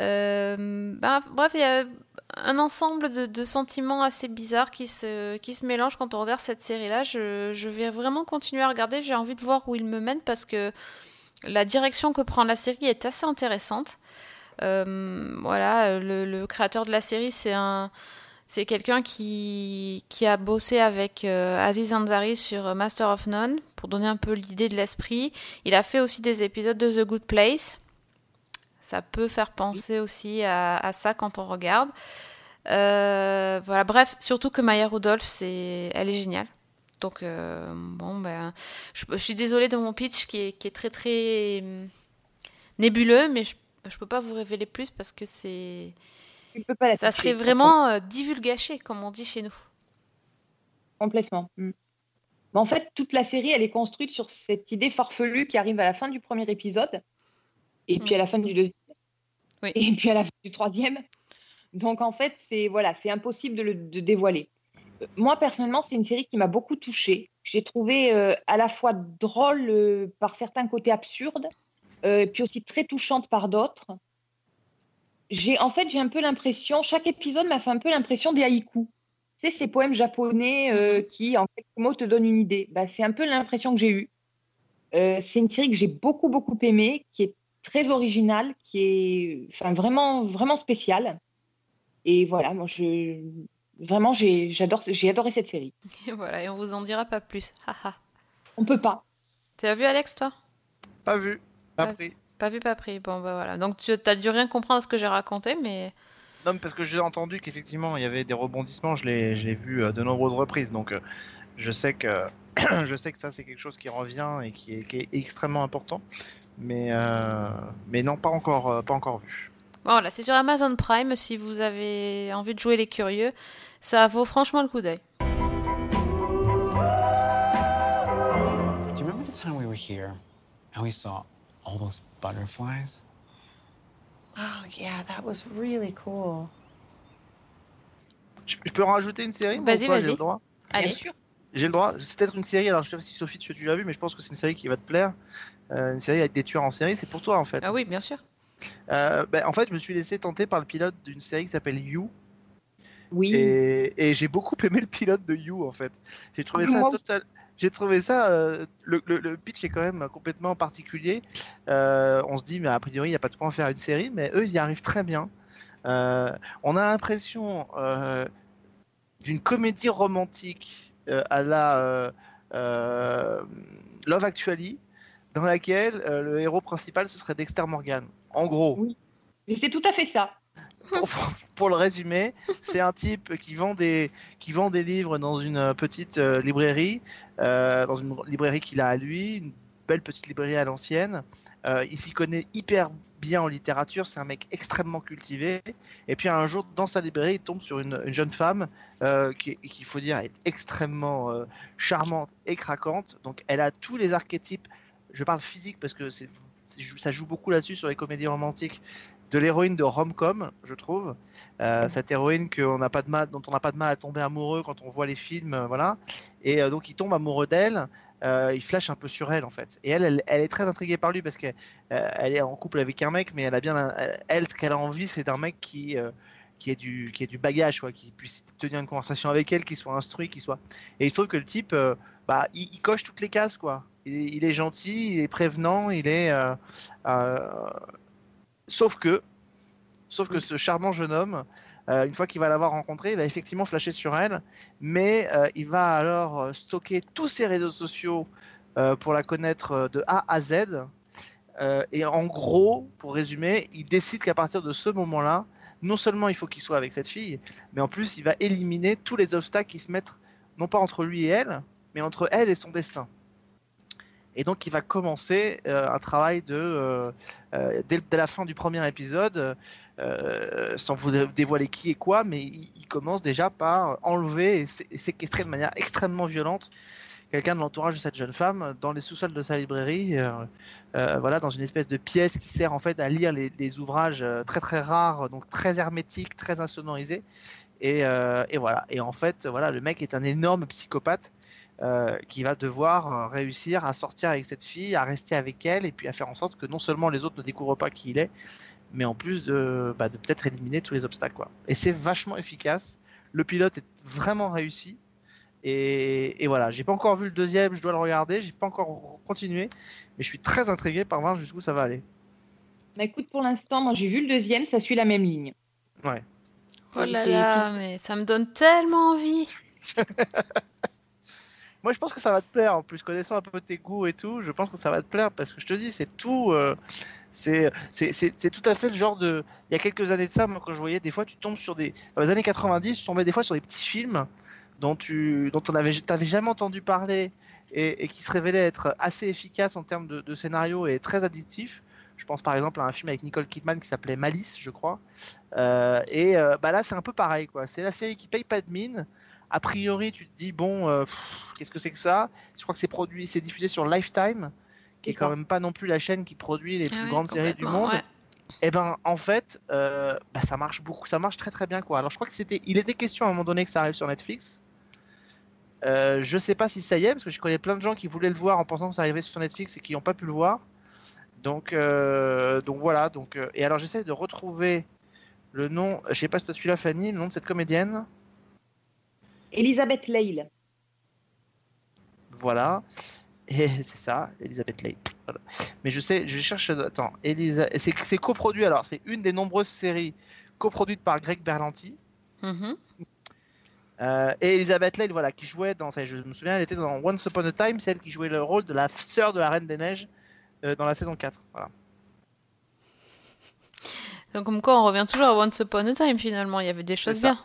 Euh, ben, bref, il y a un ensemble de, sentiments assez bizarres qui se, mélangent quand on regarde cette série-là. Je, vais vraiment continuer à regarder, j'ai envie de voir où il me mène parce que la direction que prend la série est assez intéressante. Voilà, le créateur de la série, c'est un, c'est quelqu'un qui, qui a bossé avec euh, Aziz Ansari sur Master of None pour donner un peu l'idée de l'esprit. Il a fait aussi des épisodes de The Good Place. Ça peut faire penser aussi à, à ça quand on regarde. Euh, voilà, bref, surtout que Maya Rudolph, c'est, elle est géniale. Donc, euh, bon, ben, je, je suis désolée de mon pitch qui est, qui est très très hum, nébuleux, mais je, je peux pas vous révéler plus parce que c'est. Tu peux pas la Ça toucher, serait vraiment euh, divulgaché, comme on dit chez nous. Complètement. Mm. Mais en fait, toute la série, elle est construite sur cette idée farfelue qui arrive à la fin du premier épisode, et puis à la fin du deuxième, Oui. et puis à la fin du troisième. Donc en fait, c'est voilà, c'est impossible de le de dévoiler. Moi, personnellement, c'est une série qui m'a beaucoup touchée. J'ai trouvé euh, à la fois drôle euh, par certains côtés absurdes, euh, et puis aussi très touchante par d'autres. J'ai en fait, j'ai un peu l'impression, chaque épisode m'a fait un peu l'impression des haïkus. Tu sais, ces poèmes japonais euh, qui, en quelques mots, te donnent une idée. Bah, c'est un peu l'impression que j'ai eue. Euh, c'est une série que j'ai beaucoup, beaucoup aimée, qui est très originale, qui est enfin, vraiment, vraiment spéciale. Et voilà, moi, je... vraiment, j'ai j'adore, j'ai adoré cette série. Et voilà, et on vous en dira pas plus. On peut pas. Tu as vu Alex, toi? Pas vu, pas Pas- pris. Pas vu, pas pris. Bon, bah voilà. Donc tu as dû rien comprendre à ce que j'ai raconté, mais Non, mais parce que j'ai entendu qu'effectivement il y avait des rebondissements, je l'ai, je l'ai vu euh, de nombreuses reprises, donc euh, je sais que je sais que ça c'est quelque chose qui revient et qui est, qui est extrêmement important, mais euh, mais non pas encore pas encore vu. bon, voilà, c'est sur Amazon Prime. Si vous avez envie de jouer les curieux, ça vaut franchement le coup d'œil. Do you remember the time we were here and we saw all those butterflies? Oh, yeah, that was really cool. Je, je peux en rajouter une série? Vas-y, pas J'ai vas-y. le droit? Allez. J'ai le droit. C'est peut-être une série. Alors je sais pas si Sophie tu, tu l'as vu, mais je pense que c'est une série qui va te plaire. Euh, une série avec des tueurs en série, c'est pour toi en fait. Ah oui, bien sûr. Euh, ben, en fait, je me suis laissé tenter par le pilote d'une série qui s'appelle You. Oui. Et, et j'ai beaucoup aimé le pilote de You en fait. J'ai trouvé Ah, ça moi total. J'ai trouvé ça. euh, le, le- pitch est quand même complètement particulier. Euh, on se dit, mais a priori, il n'y a pas de quoi en faire une série, mais eux, ils y arrivent très bien. Euh, on a l'impression d'une comédie romantique à la Love Actually, dans laquelle le héros principal ce serait Dexter Morgan. En gros. Mais c'est tout à fait ça. Pour, le résumer, c'est un type qui vend des qui vend des livres dans une petite euh, librairie, euh, dans une librairie qu'il a à lui, une belle petite librairie à l'ancienne. Euh, il s'y connaît hyper bien en littérature, c'est un mec extrêmement cultivé. Et puis un jour, dans sa librairie, il tombe sur une, une jeune femme euh, qui, qu'il faut dire est extrêmement charmante et craquante. Donc elle a tous les archétypes. Je parle physique parce que ça joue beaucoup là-dessus sur les comédies romantiques de l'héroïne de rom-com, je trouve. Euh, cette héroïne que on n'a pas de mal, dont on n'a pas de mal à tomber amoureux quand on voit les films, euh, voilà. Et euh, donc il tombe amoureux d'elle. il flash un peu sur elle en fait. Et elle, elle, elle est très intriguée par lui parce qu'elle elle est en couple avec un mec, mais elle a bien, un- elle, ce qu'elle a envie, c'est d'un mec qui qui ait du qui ait du bagage, quoi, qui puisse tenir une conversation avec elle, qui soit instruit, qui soit. Et il se trouve que le type, euh, bah, il, il coche toutes les cases, quoi. Il, est- il est gentil, il est prévenant, il est. euh, euh, Sauf que, sauf que ce charmant jeune homme, euh, une fois qu'il va l'avoir rencontré, il va effectivement flasher sur elle, mais euh, il va alors euh, stocker tous ses réseaux sociaux euh, pour la connaître de A à Z. Et en gros, pour résumer, il décide qu'à partir de ce moment-là, non seulement il faut qu'il soit avec cette fille, mais en plus il va éliminer tous les obstacles qui se mettent, non pas entre lui et elle, mais entre elle et son destin. Et donc il va commencer euh, un travail de, euh, euh, dès, la fin du premier épisode, sans vous dévoiler qui et quoi, mais il, commence déjà par enlever et sé- et séquestrer de manière extrêmement violente quelqu'un de l'entourage de cette jeune femme dans les sous-sols de sa librairie, voilà, dans une espèce de pièce qui sert en fait à lire les, ouvrages très très rares, donc très hermétiques, très insonorisés. Et, et voilà. Et en fait, voilà, le mec est un énorme psychopathe euh, qui va devoir euh, réussir à sortir avec cette fille, à rester avec elle, et puis à faire en sorte que non seulement les autres ne découvrent pas qui il est, mais en plus de, bah, de peut-être éliminer tous les obstacles. Quoi. Et c'est vachement efficace. Le pilote est vraiment réussi. Et, et voilà, j'ai pas encore vu le deuxième, je dois le regarder, j'ai pas encore continué, mais je suis très intrigué par voir jusqu'où ça va aller. Bah, écoute, pour l'instant, moi j'ai vu le deuxième, ça suit la même ligne. Ouais. Oh là là, mais ça me donne tellement envie. Moi, je pense que ça va te plaire. En plus, connaissant un peu tes goûts et tout, je pense que ça va te plaire parce que je te dis, c'est tout. euh, c'est tout à fait le genre de. Il y a quelques années de ça, moi, quand je voyais, des fois, tu tombes sur des. Dans les années 90, tu tombais des fois sur des petits films dont tu dont on avait jamais entendu parler et, qui se révélaient être assez efficaces en termes de, de scénario et très addictifs. Je pense par exemple à un film avec Nicole Kidman qui s'appelait Malice, je crois. Euh, et euh, bah là, c'est un peu pareil, quoi. C'est la série qui paye pas de mine. A priori, tu te dis bon, euh, qu'est-ce que c'est que ça? Je crois que c'est produit, c'est diffusé sur Lifetime, qui est quand même pas non plus la chaîne qui produit les Ah plus ouais, grandes séries du monde. ouais. Et ben, en fait, euh, bah, ça marche beaucoup, ça marche très très bien, quoi. Alors, je crois que c'était, il était question à un moment donné que ça arrive sur Netflix. Euh, je sais pas si ça y est, parce que je connais plein de gens qui voulaient le voir en pensant que ça arrivait sur Netflix et qui n'ont pas pu le voir. Donc, euh, donc voilà. Donc, et alors, j'essaie de retrouver le nom. Je sais pas si toi tu l'as, Fanny, le nom de cette comédienne. Elisabeth Leil. Voilà. Et c'est ça, Elisabeth Leigh. Voilà. Mais je sais, je cherche. Attends, Elisa... c'est c'est coproduit. Alors, c'est une des nombreuses séries coproduites par Greg Berlanti. Mhm. Euh, et Elisabeth Leigh, voilà, qui jouait dans. Je me souviens, elle était dans Once Upon a Time, celle qui jouait le rôle de la sœur de la Reine des Neiges euh, dans la saison 4. Voilà. Donc, comme quoi, on revient toujours à Once Upon a Time finalement. Il y avait des choses bien.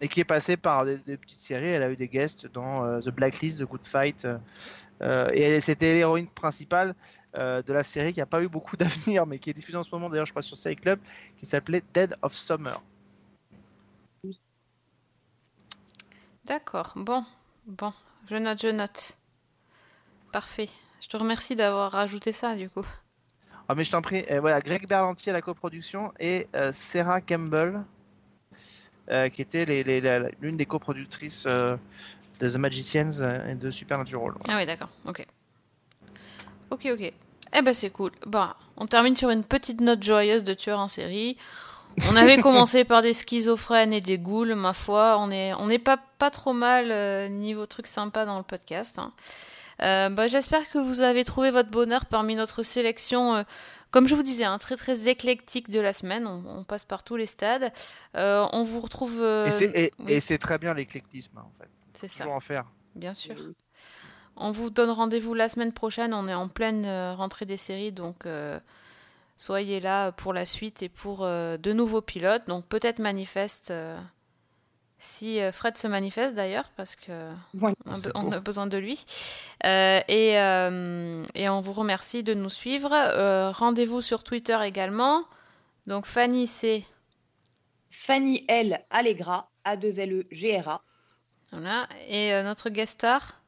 Et qui est passée par des, des petites séries. Elle a eu des guests dans euh, The Blacklist, The Good Fight. euh, et c'était l'héroïne principale euh, de la série qui n'a pas eu beaucoup d'avenir, mais qui est diffusée en ce moment d'ailleurs, je crois, sur Série Club, qui s'appelait Dead of Summer. D'accord. Bon, bon, je note, je note. Parfait. Je te remercie d'avoir rajouté ça du coup. Ah, mais je t'en prie, euh, voilà, Greg Berlanti à la coproduction et euh, Sarah Campbell, qui était l'une des coproductrices euh, de The Magicians euh, et de Supernatural. Ah oui, d'accord. Ok. Ok, ok. Eh ben c'est cool. Bah, on termine sur une petite note joyeuse de tueur en série. On avait commencé par des schizophrènes et des ghouls, ma foi. On est, on n'est pas, pas trop mal euh, niveau truc sympa dans le podcast. hein. Euh, bah, J'espère que vous avez trouvé votre bonheur parmi notre sélection. euh, comme je vous disais, un très très éclectique de la semaine. On, on passe par tous les stades. Euh, on vous retrouve. euh, Et c'est et- oui, et c'est très bien l'éclectisme, hein, en fait. c'est ça. Toujours en faire. Bien sûr. On vous donne rendez-vous la semaine prochaine. On est en pleine euh, rentrée des séries, donc euh, soyez là pour la suite et pour euh, de nouveaux pilotes. Donc peut-être manifeste. Si euh, Fred se manifeste d'ailleurs, parce que Ouais. on, a, on a besoin de lui. Euh, et, euh, et on vous remercie de nous suivre. Euh, Rendez-vous sur Twitter également. Donc Fanny, c'est Fanny L. Allegra, A2LE-G-R-A. voilà. Et euh, notre guest star,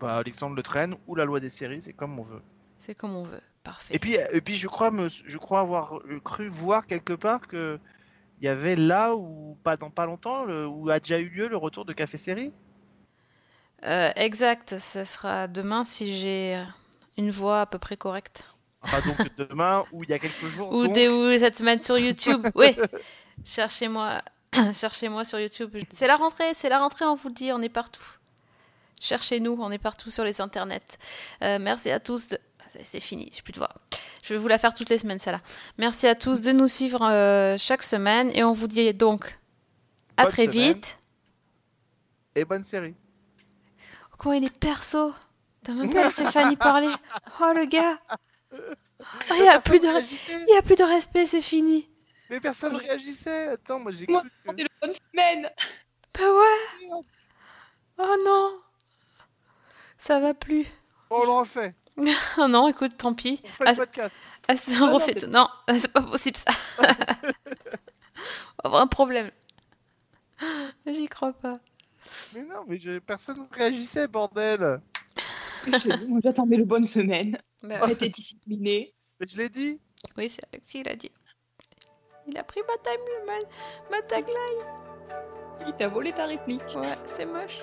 Bah, Alexandre Le Traîne ou la loi des séries, c'est comme on veut. c'est comme on veut. Parfait. Et puis, et puis je, crois me, je crois avoir cru voir quelque part que il y avait là ou pas dans pas longtemps le- où a déjà eu lieu le retour de Café Série? Euh, exact, ce sera demain si j'ai euh, une voix à peu près correcte. Enfin donc demain ou il y a quelques jours. Ou, donc. des, ou cette semaine sur YouTube. Oui, cherchez-moi cherchez-moi sur YouTube. C'est la rentrée, c'est la rentrée, on vous le dit, on est partout. Cherchez-nous, on est partout sur les internets. Euh, merci à tous. de- C'est- fini, j'ai plus de voix. Je vais vous la faire toutes les semaines, celle-là. Merci à tous de nous suivre euh, chaque semaine et on vous dit donc à Bonne très semaine. vite. Et bonne série. Comment il est perso T'as même pas laissé Fanny parler. Oh le gars Oh, Il n'y a, plus de... réagissait. il y a plus de respect, c'est fini. Mais personne réagissait. Attends, moi j'ai Moi, cru que- le bonne semaine. Bah ouais Oh non Ça va plus. Bon, on le refait. Oh non, écoute, tant pis. On fait Ah, le podcast. ah, c'est- Ah on non, Non, c'est pas possible ça. on va avoir un problème. J'y crois pas. Mais non, mais je- personne réagissait, bordel. Moi, J'attendais le bonne semaine. Bah On était disciplinés. Mais je l'ai dit. Oui, c'est Alexis, il a dit. Il a pris ma, time, ma, ma tagline. Il t'a volé ta réplique. Ouais, c'est moche.